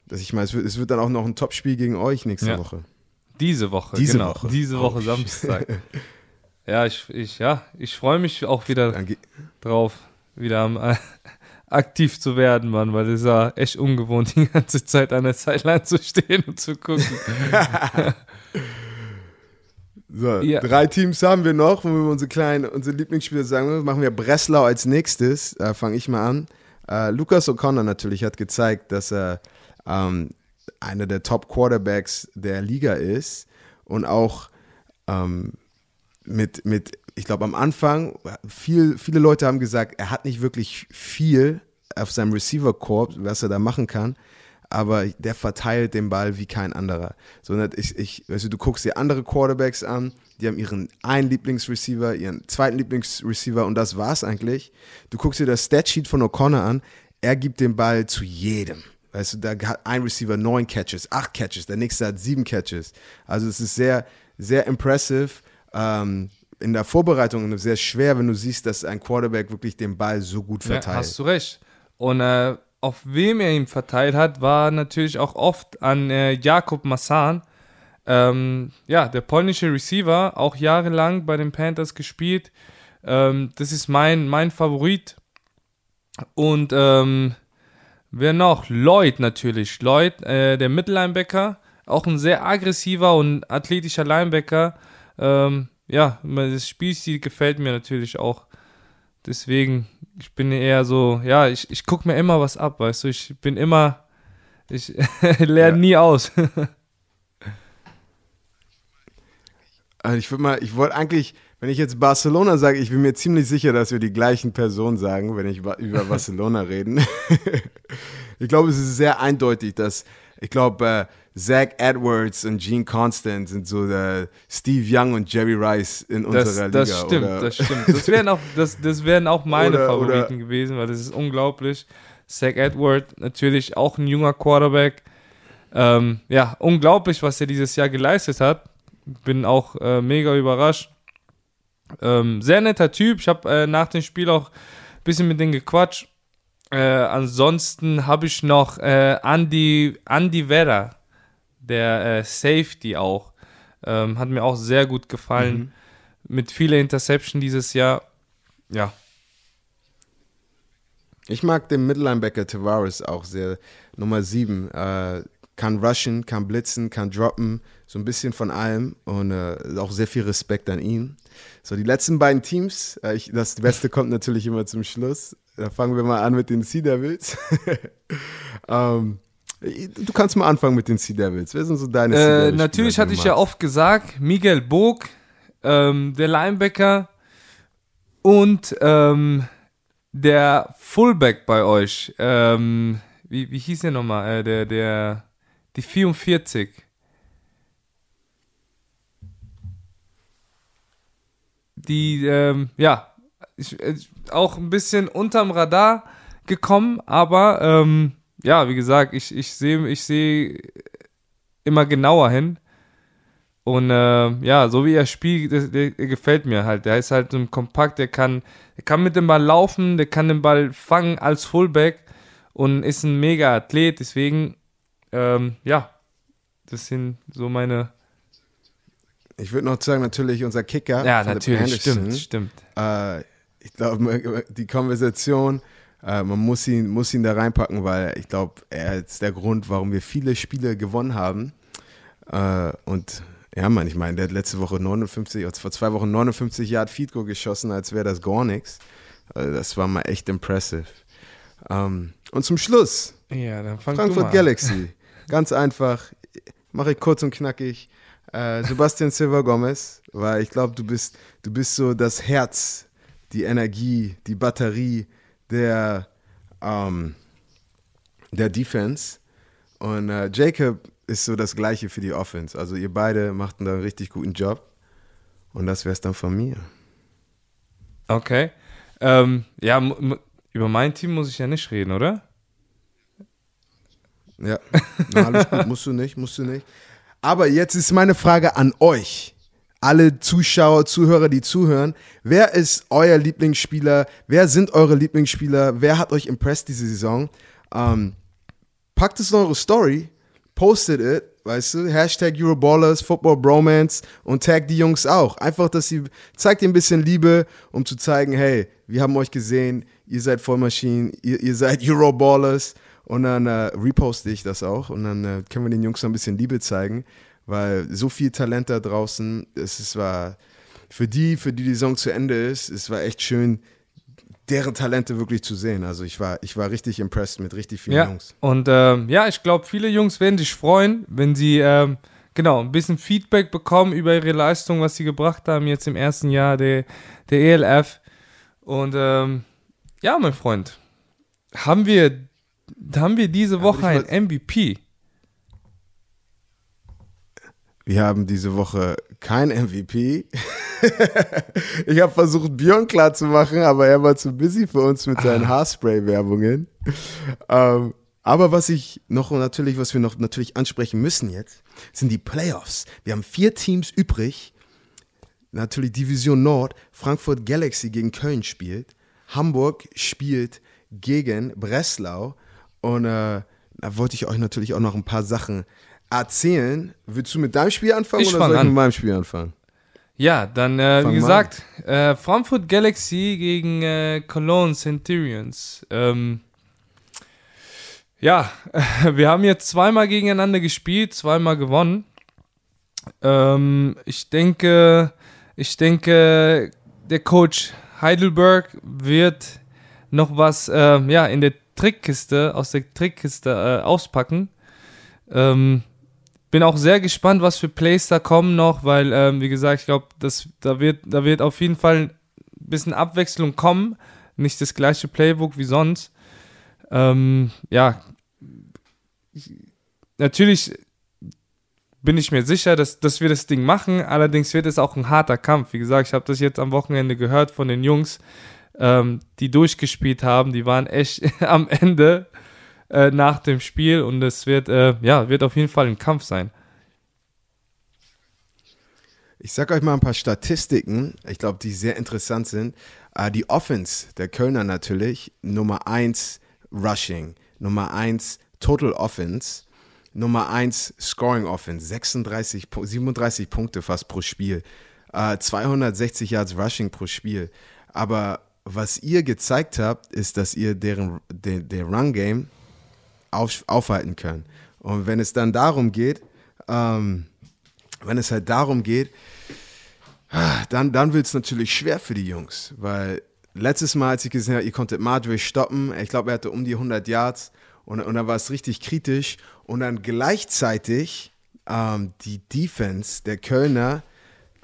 dass ich meine, es wird, es wird dann auch noch ein Topspiel gegen euch nächste ja. Woche. Diese Woche, Diese genau. Woche. Diese Woche oh, Samstag. Ja, ich, ich, ja, ich freue mich auch wieder drauf, wieder am, äh, aktiv zu werden, Mann, weil es ja echt ungewohnt, die ganze Zeit an der Sideline zu stehen und zu gucken. so, ja. drei Teams haben wir noch, wo wir unsere kleinen, unsere Lieblingsspieler sagen, machen wir Breslau als nächstes, äh, fange ich mal an. Äh, Lukas O'Connor natürlich hat gezeigt, dass er ähm, einer der Top Quarterbacks der Liga ist und auch ähm, mit, mit ich glaube, am Anfang, viel, viele Leute haben gesagt, er hat nicht wirklich viel auf seinem Receiver-Korb, was er da machen kann, aber der verteilt den Ball wie kein anderer. Sondern ich, ich, weißt du, du guckst dir andere Quarterbacks an, die haben ihren einen Lieblingsreceiver, ihren zweiten Lieblingsreceiver und das war's eigentlich. Du guckst dir das Statsheet von O'Connor an, er gibt den Ball zu jedem. Weißt du, da hat ein Receiver neun Catches, acht Catches, der nächste hat sieben Catches. Also es ist sehr, sehr impressive ähm, in der Vorbereitung sehr schwer, wenn du siehst, dass ein Quarterback wirklich den Ball so gut verteilt. Ja, hast du recht. Und äh, auf wem er ihn verteilt hat, war natürlich auch oft an äh, Jakob Massan. Ähm, ja, der polnische Receiver, auch jahrelang bei den Panthers gespielt. Ähm, das ist mein, mein Favorit. Und ähm, wer noch? Lloyd natürlich. Lloyd, äh, der Mittellinebacker, auch ein sehr aggressiver und athletischer Linebacker. Ähm, ja, das Spielstil gefällt mir natürlich auch. Deswegen, ich bin eher so, ja, ich, ich gucke mir immer was ab, weißt du, ich bin immer, ich lerne ja. nie aus. also ich würde mal, ich wollte eigentlich, wenn ich jetzt Barcelona sage, ich bin mir ziemlich sicher, dass wir die gleichen Personen sagen, wenn ich über Barcelona reden. ich glaube, es ist sehr eindeutig, dass, ich glaube, äh, Zach Edwards und Gene Constant sind so der Steve Young und Jerry Rice in das, unserer das Liga. Stimmt, oder? das stimmt, das wären auch, das, das wären auch meine oder, Favoriten oder gewesen, weil das ist unglaublich. Zach Edwards, natürlich auch ein junger Quarterback. Ähm, ja, unglaublich, was er dieses Jahr geleistet hat. Bin auch äh, mega überrascht. Ähm, sehr netter Typ. Ich habe äh, nach dem Spiel auch ein bisschen mit denen gequatscht. Äh, ansonsten habe ich noch äh, Andy, Andy Vera der äh, Safety auch. Ähm, hat mir auch sehr gut gefallen. Mhm. Mit vielen Interception dieses Jahr. Ja. Ich mag den Mittellinebacker Tavares auch sehr. Nummer 7. Äh, kann rushen, kann blitzen, kann droppen, so ein bisschen von allem und äh, auch sehr viel Respekt an ihn. So, die letzten beiden Teams, äh, ich, das Beste kommt natürlich immer zum Schluss. Da fangen wir mal an mit den Sea Devils. ähm, du kannst mal anfangen mit den Sea Devils. Wer sind so deine Äh, Sea Devils? natürlich hatte ich ja oft gesagt, Miguel Bog, ähm, der Linebacker und ähm, der Fullback bei euch. Ähm, wie, wie hieß der nochmal? Äh, der, der, die 44. Die, ähm, ja, ich, ich, auch ein bisschen unterm Radar gekommen, aber ähm, ja, wie gesagt, ich, ich sehe ich seh immer genauer hin. Und äh, ja, so wie er spielt, der, der, der, gefällt mir halt. Der ist halt so kompakt, der kann, der kann mit dem Ball laufen, der kann den Ball fangen als Fullback und ist ein mega Athlet. Deswegen, ähm, ja, das sind so meine. Ich würde noch sagen, natürlich unser Kicker. Ja, natürlich, stimmt, stimmt. Äh, ich glaube, die Konversation, äh, man muss ihn, muss ihn da reinpacken, weil ich glaube, er ist der Grund, warum wir viele Spiele gewonnen haben. Äh, und ja, Mann, ich meine, der hat letzte Woche 59, also vor zwei Wochen 59 Yard Feed Goal geschossen, als wäre das gar nichts. Also das war mal echt impressive. Um, und zum Schluss, ja, Frankfurt Galaxy. Ganz einfach, mache ich kurz und knackig. Äh, Sebastian Silva Gomez, weil ich glaube, du bist, du bist so das Herz, die Energie, die Batterie der, ähm, der Defense. Und äh, Jacob ist so das Gleiche für die Offense. Also ihr beide machten da einen richtig guten Job. Und das wäre es dann von mir. Okay. Ähm, ja, über mein Team muss ich ja nicht reden, oder? Ja, Na, alles gut, musst du nicht, musst du nicht. Aber jetzt ist meine Frage an euch. Alle Zuschauer, Zuhörer, die zuhören. Wer ist euer Lieblingsspieler? Wer sind eure Lieblingsspieler? Wer hat euch impressed diese Saison? Ähm, packt es in eure Story, postet it, weißt du, Hashtag Euroballers, Football Bromance und tag die Jungs auch. Einfach, dass sie, zeigt ihr ein bisschen Liebe, um zu zeigen, hey, wir haben euch gesehen, ihr seid Vollmaschinen, ihr, ihr seid Euroballers und dann äh, reposte ich das auch und dann äh, können wir den Jungs noch ein bisschen Liebe zeigen, weil so viel Talent da draußen, es, es war für die, für die die Saison zu Ende ist, es war echt schön, deren Talente wirklich zu sehen. Also ich war, ich war richtig impressed mit richtig vielen ja. Jungs. Und ähm, ja, ich glaube, viele Jungs werden sich freuen, wenn sie ähm, genau ein bisschen Feedback bekommen über ihre Leistung, was sie gebracht haben jetzt im ersten Jahr der, der ELF. Und ähm, ja, mein Freund, haben wir, haben wir diese Woche ein MVP? Wir haben diese Woche kein MVP. ich habe versucht, Björn klar zu machen, aber er war zu busy für uns mit seinen ah. Haarspray-Werbungen. Ähm, aber was ich noch natürlich, was wir noch natürlich ansprechen müssen jetzt, sind die Playoffs. Wir haben vier Teams übrig. Natürlich Division Nord. Frankfurt Galaxy gegen Köln spielt. Hamburg spielt gegen Breslau. Und äh, da wollte ich euch natürlich auch noch ein paar Sachen erzählen. Willst du mit deinem Spiel anfangen ich oder soll ich an. mit meinem Spiel anfangen? Ja, dann, äh, wie gesagt, äh, Frankfurt Galaxy gegen äh, Cologne Centurions. Ähm, ja, wir haben jetzt zweimal gegeneinander gespielt, zweimal gewonnen. Ähm, ich denke, ich denke, der Coach Heidelberg wird noch was äh, ja, in der Trickkiste, aus der Trickkiste äh, auspacken. Ähm, bin auch sehr gespannt, was für Plays da kommen noch, weil, ähm, wie gesagt, ich glaube, da wird, da wird auf jeden Fall ein bisschen Abwechslung kommen. Nicht das gleiche Playbook wie sonst. Ähm, ja, natürlich bin ich mir sicher, dass, dass wir das Ding machen. Allerdings wird es auch ein harter Kampf. Wie gesagt, ich habe das jetzt am Wochenende gehört von den Jungs, ähm, die durchgespielt haben. Die waren echt am Ende äh, nach dem Spiel und es wird, äh, ja, wird auf jeden Fall ein Kampf sein. Ich sage euch mal ein paar Statistiken, ich glaube, die sehr interessant sind. Uh, die Offense der Kölner natürlich, Nummer 1 Rushing, Nummer 1 Total Offense, Nummer 1 Scoring Offense, 36, 37 Punkte fast pro Spiel, äh, 260 Yards Rushing pro Spiel. Aber was ihr gezeigt habt, ist, dass ihr deren, der, der Run Game auf, aufhalten können. Und wenn es dann darum geht, ähm, wenn es halt darum geht, dann, dann wird es natürlich schwer für die Jungs, weil letztes Mal, als ich gesehen habe, ihr konntet Madre stoppen, ich glaube, er hatte um die 100 Yards und, und dann war es richtig kritisch und dann gleichzeitig ähm, die Defense der Kölner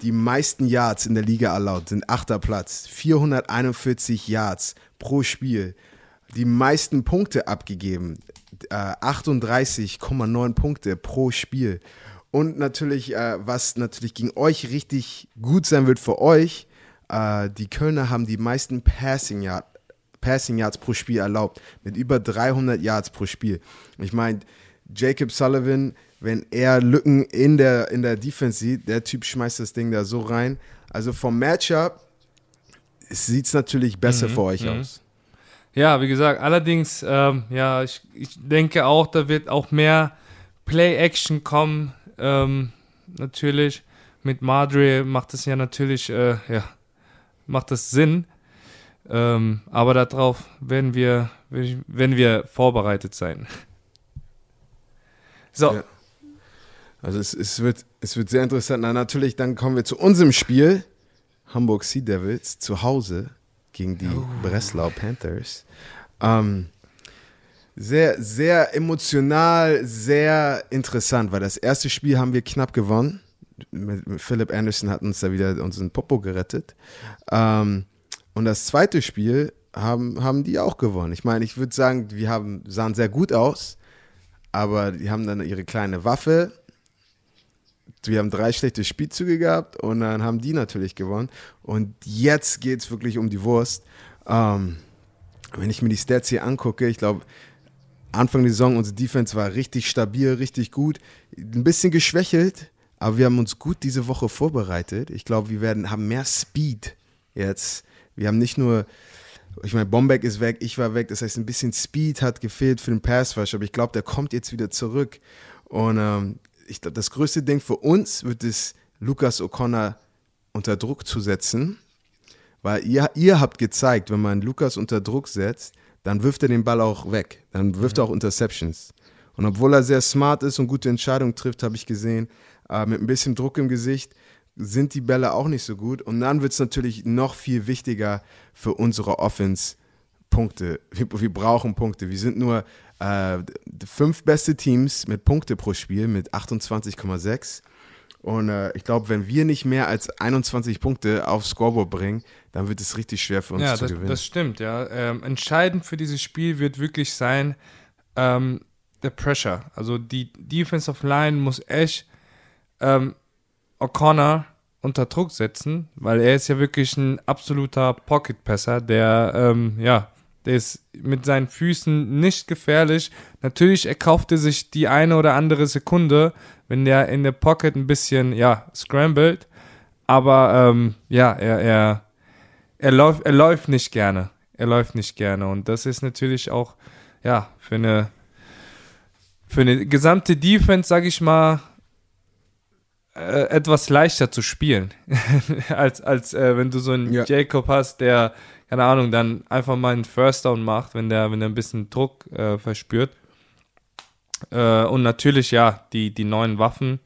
die meisten Yards in der Liga erlaubt, sind achter Platz, 441 Yards pro Spiel, die meisten Punkte abgegeben, äh, 38,9 Punkte pro Spiel. Und natürlich, äh, was natürlich gegen euch richtig gut sein wird für euch, äh, die Kölner haben die meisten Passing, Yard, Passing Yards pro Spiel erlaubt, mit über 300 Yards pro Spiel. Ich meine, Jacob Sullivan, wenn er Lücken in der, in der Defense sieht, der Typ schmeißt das Ding da so rein. Also vom Matchup sieht es natürlich besser mhm, für euch mhm. aus. Ja, wie gesagt, allerdings, ähm, ja, ich, ich denke auch, da wird auch mehr Play-Action kommen ähm, natürlich. Mit Madre macht es ja natürlich, äh, ja, macht es Sinn. Ähm, aber darauf werden wir, werden wir vorbereitet sein. So. Ja. Also es, es, wird, es wird sehr interessant. Na, natürlich, dann kommen wir zu unserem Spiel. Hamburg Sea Devils zu Hause gegen die oh. Breslau Panthers. Ähm, sehr, sehr emotional, sehr interessant, weil das erste Spiel haben wir knapp gewonnen. Philip Anderson hat uns da wieder unseren Popo gerettet. Ähm, und das zweite Spiel haben, haben die auch gewonnen. Ich meine, ich würde sagen, wir haben, sahen sehr gut aus, aber die haben dann ihre kleine Waffe. Wir haben drei schlechte Spielzüge gehabt und dann haben die natürlich gewonnen. Und jetzt geht es wirklich um die Wurst. Ähm, wenn ich mir die Stats hier angucke, ich glaube, Anfang der Saison, unsere Defense war richtig stabil, richtig gut. Ein bisschen geschwächelt, aber wir haben uns gut diese Woche vorbereitet. Ich glaube, wir werden, haben mehr Speed jetzt. Wir haben nicht nur, ich meine, Bombeck ist weg, ich war weg. Das heißt, ein bisschen Speed hat gefehlt für den Pass Rush, aber ich glaube, der kommt jetzt wieder zurück. Und ähm, ich glaube, das größte Ding für uns wird es, Lukas O'Connor unter Druck zu setzen. Weil ihr, ihr habt gezeigt, wenn man Lukas unter Druck setzt, dann wirft er den Ball auch weg. Dann wirft er auch Interceptions. Und obwohl er sehr smart ist und gute Entscheidungen trifft, habe ich gesehen, äh, mit ein bisschen Druck im Gesicht sind die Bälle auch nicht so gut. Und dann wird es natürlich noch viel wichtiger für unsere Offense Punkte. Wir, wir brauchen Punkte. Wir sind nur äh, fünf beste Teams mit Punkte pro Spiel mit 28,6. Und äh, ich glaube, wenn wir nicht mehr als 21 Punkte aufs Scoreboard bringen, dann wird es richtig schwer für uns ja, zu das, gewinnen. Das stimmt, ja. Ähm, entscheidend für dieses Spiel wird wirklich sein, ähm, der Pressure. Also die Defensive Line muss echt ähm, O'Connor unter Druck setzen, weil er ist ja wirklich ein absoluter Pocket-Passer, der, ähm, ja, der ist mit seinen Füßen nicht gefährlich. Natürlich erkauft er sich die eine oder andere Sekunde, wenn der in der Pocket ein bisschen, ja, scrambled. Aber ähm, ja, er, er, er, läuft, er läuft nicht gerne. Er läuft nicht gerne. Und das ist natürlich auch, ja, für eine, für eine gesamte Defense, sag ich mal, äh, etwas leichter zu spielen. als als äh, wenn du so einen ja. Jacob hast, der, keine Ahnung, dann einfach mal einen First Down macht, wenn der, wenn der ein bisschen Druck äh, verspürt. Äh, und natürlich, ja, die, die neuen Waffen.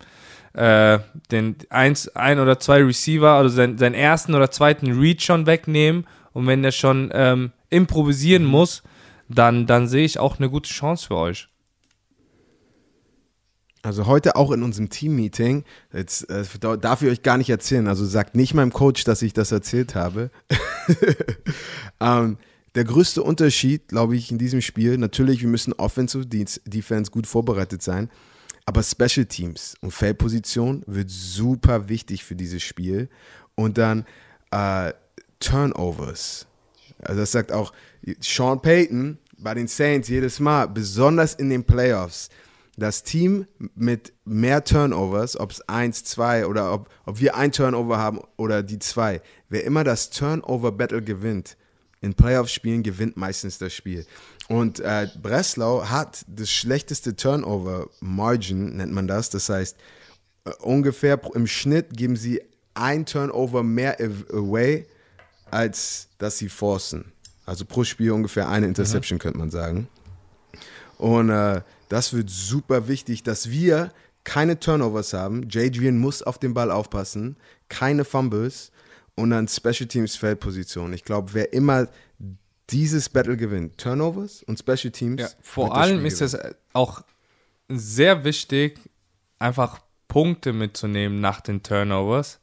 Äh, den eins, ein oder zwei Receiver, also sein, seinen ersten oder zweiten Read schon wegnehmen. Und wenn der schon ähm, improvisieren mhm. muss, dann, dann sehe ich auch eine gute Chance für euch. Also heute auch in unserem Team-Meeting, jetzt äh, darf ich euch gar nicht erzählen, also sagt nicht meinem Coach, dass ich das erzählt habe. ähm, der größte Unterschied, glaube ich, in diesem Spiel, natürlich, wir müssen Offensive Defense gut vorbereitet sein, aber Special Teams und Feldposition wird super wichtig für dieses Spiel. Und dann äh, Turnovers. Also das sagt auch Sean Payton bei den Saints jedes Mal, besonders in den Playoffs. Das Team mit mehr Turnovers, ob es eins, zwei oder ob, ob wir ein Turnover haben oder die zwei, wer immer das Turnover-Battle gewinnt, in Playoff-Spielen gewinnt meistens das Spiel. Und äh, Breslau hat das schlechteste Turnover-Margin, nennt man das. Das heißt, äh, ungefähr im Schnitt geben sie ein Turnover mehr away, als dass sie forcen. Also pro Spiel ungefähr eine Interception, mhm. könnte man sagen. Und äh, das wird super wichtig, dass wir keine Turnovers haben. Jadrian muss auf den Ball aufpassen, keine Fumbles und dann Special Teams Feldposition. Ich glaube, wer immer dieses Battle gewinnt, Turnovers und Special Teams. Ja, vor allem ist es auch sehr wichtig, einfach Punkte mitzunehmen nach den Turnovers.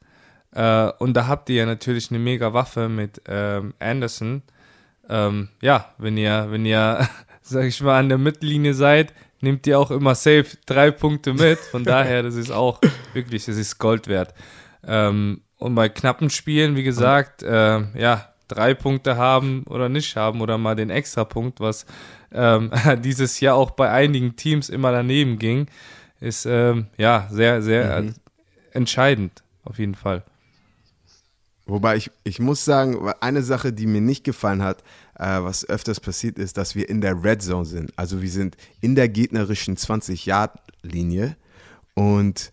Äh, und da habt ihr ja natürlich eine mega Waffe mit ähm, Anderson. Ähm, ja, wenn ihr, wenn ihr, sag ich mal, an der Mittellinie seid, nehmt ihr auch immer safe drei Punkte mit. Von daher, das ist auch wirklich, das ist Gold wert. Ähm, und bei knappen Spielen, wie gesagt, äh, ja, drei Punkte haben oder nicht haben oder mal den Extrapunkt, was ähm, dieses Jahr auch bei einigen Teams immer daneben ging, ist ähm, ja sehr, sehr mhm. entscheidend, auf jeden Fall. Wobei ich, ich muss sagen, eine Sache, die mir nicht gefallen hat, äh, was öfters passiert ist, dass wir in der Red Zone sind. Also wir sind in der gegnerischen 20-Yard-Linie und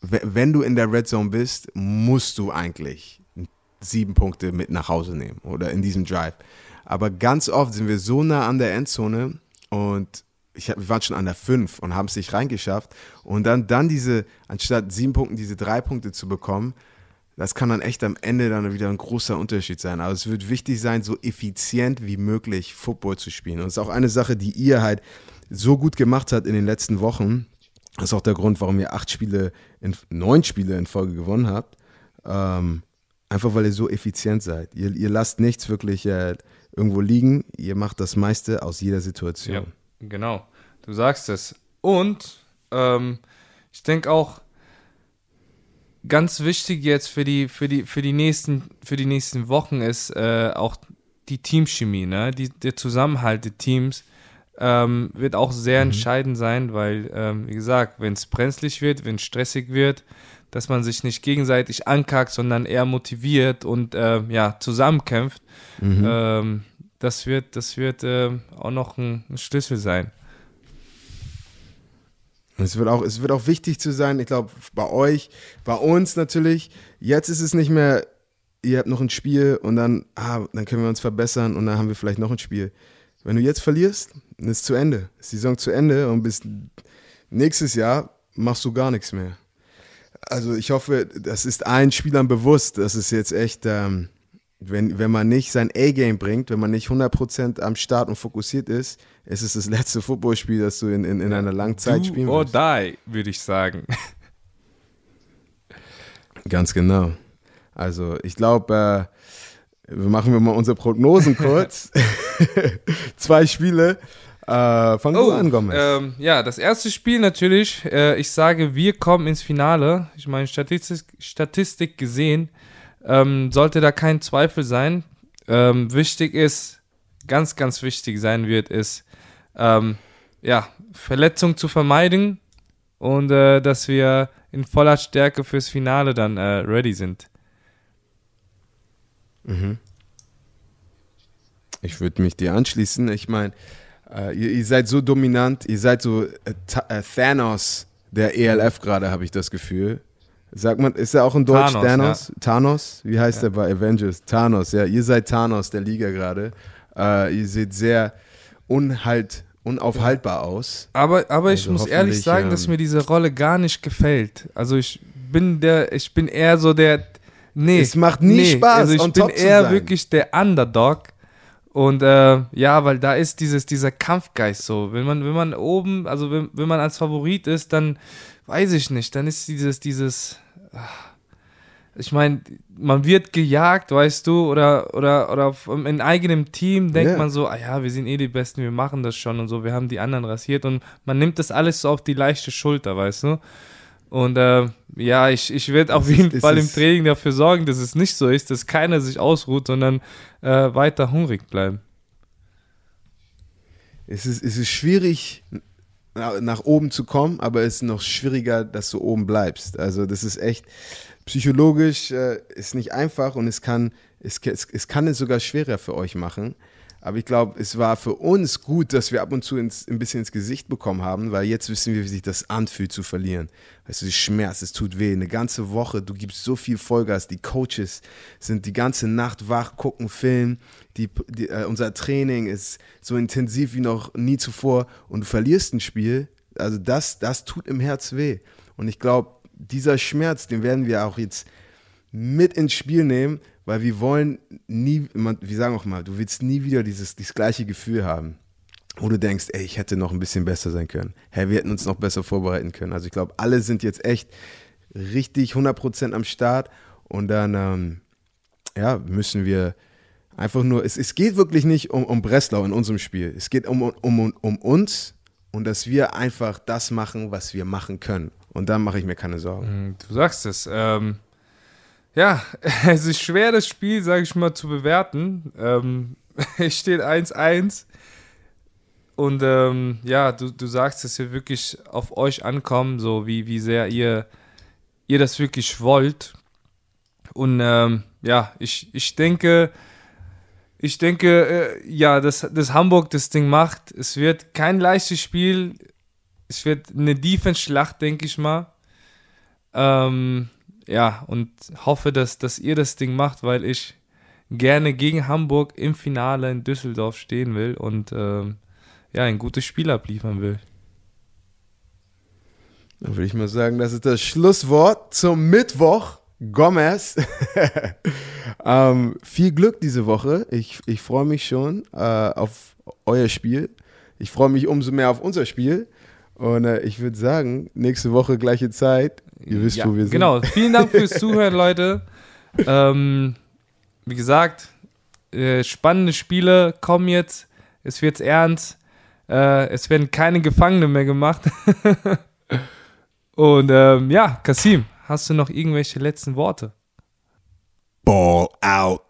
wenn du in der Red Zone bist, musst du eigentlich sieben Punkte mit nach Hause nehmen oder in diesem Drive. Aber ganz oft sind wir so nah an der Endzone und ich hab, wir waren schon an der 5 und haben es nicht reingeschafft. Und dann, dann diese, anstatt sieben Punkten, diese drei Punkte zu bekommen, das kann dann echt am Ende dann wieder ein großer Unterschied sein. Aber es wird wichtig sein, so effizient wie möglich Football zu spielen. Und es ist auch eine Sache, die ihr halt so gut gemacht habt in den letzten Wochen. Das ist auch der Grund, warum ihr acht Spiele, in, neun Spiele in Folge gewonnen habt. Ähm, einfach weil ihr so effizient seid. Ihr, ihr lasst nichts wirklich äh, irgendwo liegen. Ihr macht das meiste aus jeder Situation. Ja, genau. Du sagst es. Und ähm, ich denke auch, ganz wichtig jetzt für die, für die, für die, nächsten, für die nächsten Wochen ist äh, auch die Teamchemie, ne? die, der Zusammenhalt der Teams ähm, wird auch sehr mhm. entscheidend sein, weil, ähm, wie gesagt, wenn es brenzlig wird, wenn es stressig wird, dass man sich nicht gegenseitig ankackt, sondern eher motiviert und äh, ja, zusammenkämpft. Mhm. Ähm, das wird, das wird äh, auch noch ein, ein Schlüssel sein. Es wird, auch, es wird auch wichtig zu sein, ich glaube, bei euch, bei uns natürlich. Jetzt ist es nicht mehr, ihr habt noch ein Spiel und dann, ah, dann können wir uns verbessern und dann haben wir vielleicht noch ein Spiel. Wenn du jetzt verlierst, dann ist es zu Ende. Ist die Saison zu Ende und bis nächstes Jahr machst du gar nichts mehr. Also ich hoffe, das ist allen Spielern bewusst, dass es jetzt echt, ähm, wenn, wenn man nicht sein A-Game bringt, wenn man nicht 100% am Start und fokussiert ist, ist es das letzte Footballspiel, das du in, in, in einer langen Zeit spielen willst. Or die, würde ich sagen. Ganz genau. Also ich glaube, äh, machen wir mal unsere Prognosen kurz. Zwei Spiele. Äh, fang oh, du an, Gomez. Ähm, ja, das erste Spiel natürlich. Äh, ich sage, wir kommen ins Finale. Ich meine, Statistik, Statistik gesehen ähm, sollte da kein Zweifel sein. Ähm, wichtig ist, ganz, ganz wichtig sein wird, ist, ähm, ja, Verletzung zu vermeiden und äh, dass wir in voller Stärke fürs Finale dann äh, ready sind. Mhm. Ich würde mich dir anschließen. Ich meine, äh, ihr, ihr, seid so dominant, ihr seid so äh, äh Thanos der ELF gerade, habe ich das Gefühl. Sagt man, ist er auch in Deutsch Thanos? Thanos? Ja. Thanos? Wie heißt ja. er bei Avengers? Thanos, ja. Ihr seid Thanos der Liga gerade. Äh, ihr seht sehr unhalt, unaufhaltbar aus. Aber, aber also ich muss ehrlich sagen, ähm, dass mir diese Rolle gar nicht gefällt. Also ich bin der, ich bin eher so der. Nee. Es macht nie nee, Spaß. Also ich bin eher wirklich der Underdog. Und äh, ja, weil da ist dieses, dieser Kampfgeist so. Wenn man, wenn man oben, also wenn, wenn man als Favorit ist, dann weiß ich nicht, dann ist dieses, dieses. Ach, ich meine, man wird gejagt, weißt du, oder, oder, oder in eigenem Team denkt yeah. man so, ah ja, wir sind eh die Besten, wir machen das schon und so, wir haben die anderen rasiert und man nimmt das alles so auf die leichte Schulter, weißt du. Und äh, ja, ich, ich werde auf jeden Fall im Training dafür sorgen, dass es nicht so ist, dass keiner sich ausruht, sondern äh, weiter hungrig bleiben. Es ist, es ist schwierig, nach oben zu kommen, aber es ist noch schwieriger, dass du oben bleibst. Also das ist echt, psychologisch äh, ist nicht einfach und es kann, es, es, es kann es sogar schwerer für euch machen. Aber ich glaube, es war für uns gut, dass wir ab und zu ins, ein bisschen ins Gesicht bekommen haben, weil jetzt wissen wir, wie sich das anfühlt zu verlieren. Weißt du, das Schmerz, es tut weh. Eine ganze Woche, du gibst so viel Vollgas. Die Coaches sind die ganze Nacht wach, gucken Film. Die, die, äh, unser Training ist so intensiv wie noch nie zuvor und du verlierst ein Spiel. Also das, das tut im Herz weh. Und ich glaube, dieser Schmerz, den werden wir auch jetzt mit ins Spiel nehmen, weil wir wollen nie, wir sagen auch mal, du willst nie wieder dieses, dieses gleiche Gefühl haben, wo du denkst, ey, ich hätte noch ein bisschen besser sein können. Hey, wir hätten uns noch besser vorbereiten können. Also ich glaube, alle sind jetzt echt richtig 100% am Start und dann, ähm, ja, müssen wir einfach nur, es, es geht wirklich nicht um, um Breslau in unserem Spiel. Es geht um, um, um, uns und dass wir einfach das machen, was wir machen können. Und dann mache ich mir keine Sorgen. Mm, du sagst es. Ähm, ja, es ist schwer, das Spiel, sage ich mal, zu bewerten. Ähm, es steht 1-1. Und ähm, ja, du, du sagst, dass wir wirklich auf euch ankommen, so wie, wie sehr ihr, ihr das wirklich wollt. Und ähm, ja, ich, ich denke, ich denke, äh, ja, dass, dass Hamburg das Ding macht. Es wird kein leichtes Spiel. Es wird eine Defense-Schlacht, denke ich mal. Ähm, ja, und hoffe, dass, dass ihr das Ding macht, weil ich gerne gegen Hamburg im Finale in Düsseldorf stehen will und ähm, ja, ein gutes Spiel abliefern will. Dann würde ich mal sagen, das ist das Schlusswort zum Mittwoch. Gomez. ähm, viel Glück diese Woche. Ich, ich freue mich schon äh, auf euer Spiel. Ich freue mich umso mehr auf unser Spiel. Und äh, ich würde sagen, nächste Woche gleiche Zeit. Ihr wisst, ja, wo wir sind. Genau. Vielen Dank fürs Zuhören, Leute. Ähm, wie gesagt, äh, spannende Spiele kommen jetzt. Es wird ernst. Äh, es werden keine Gefangene mehr gemacht. Und ähm, ja, Kasim, hast du noch irgendwelche letzten Worte? Ball out.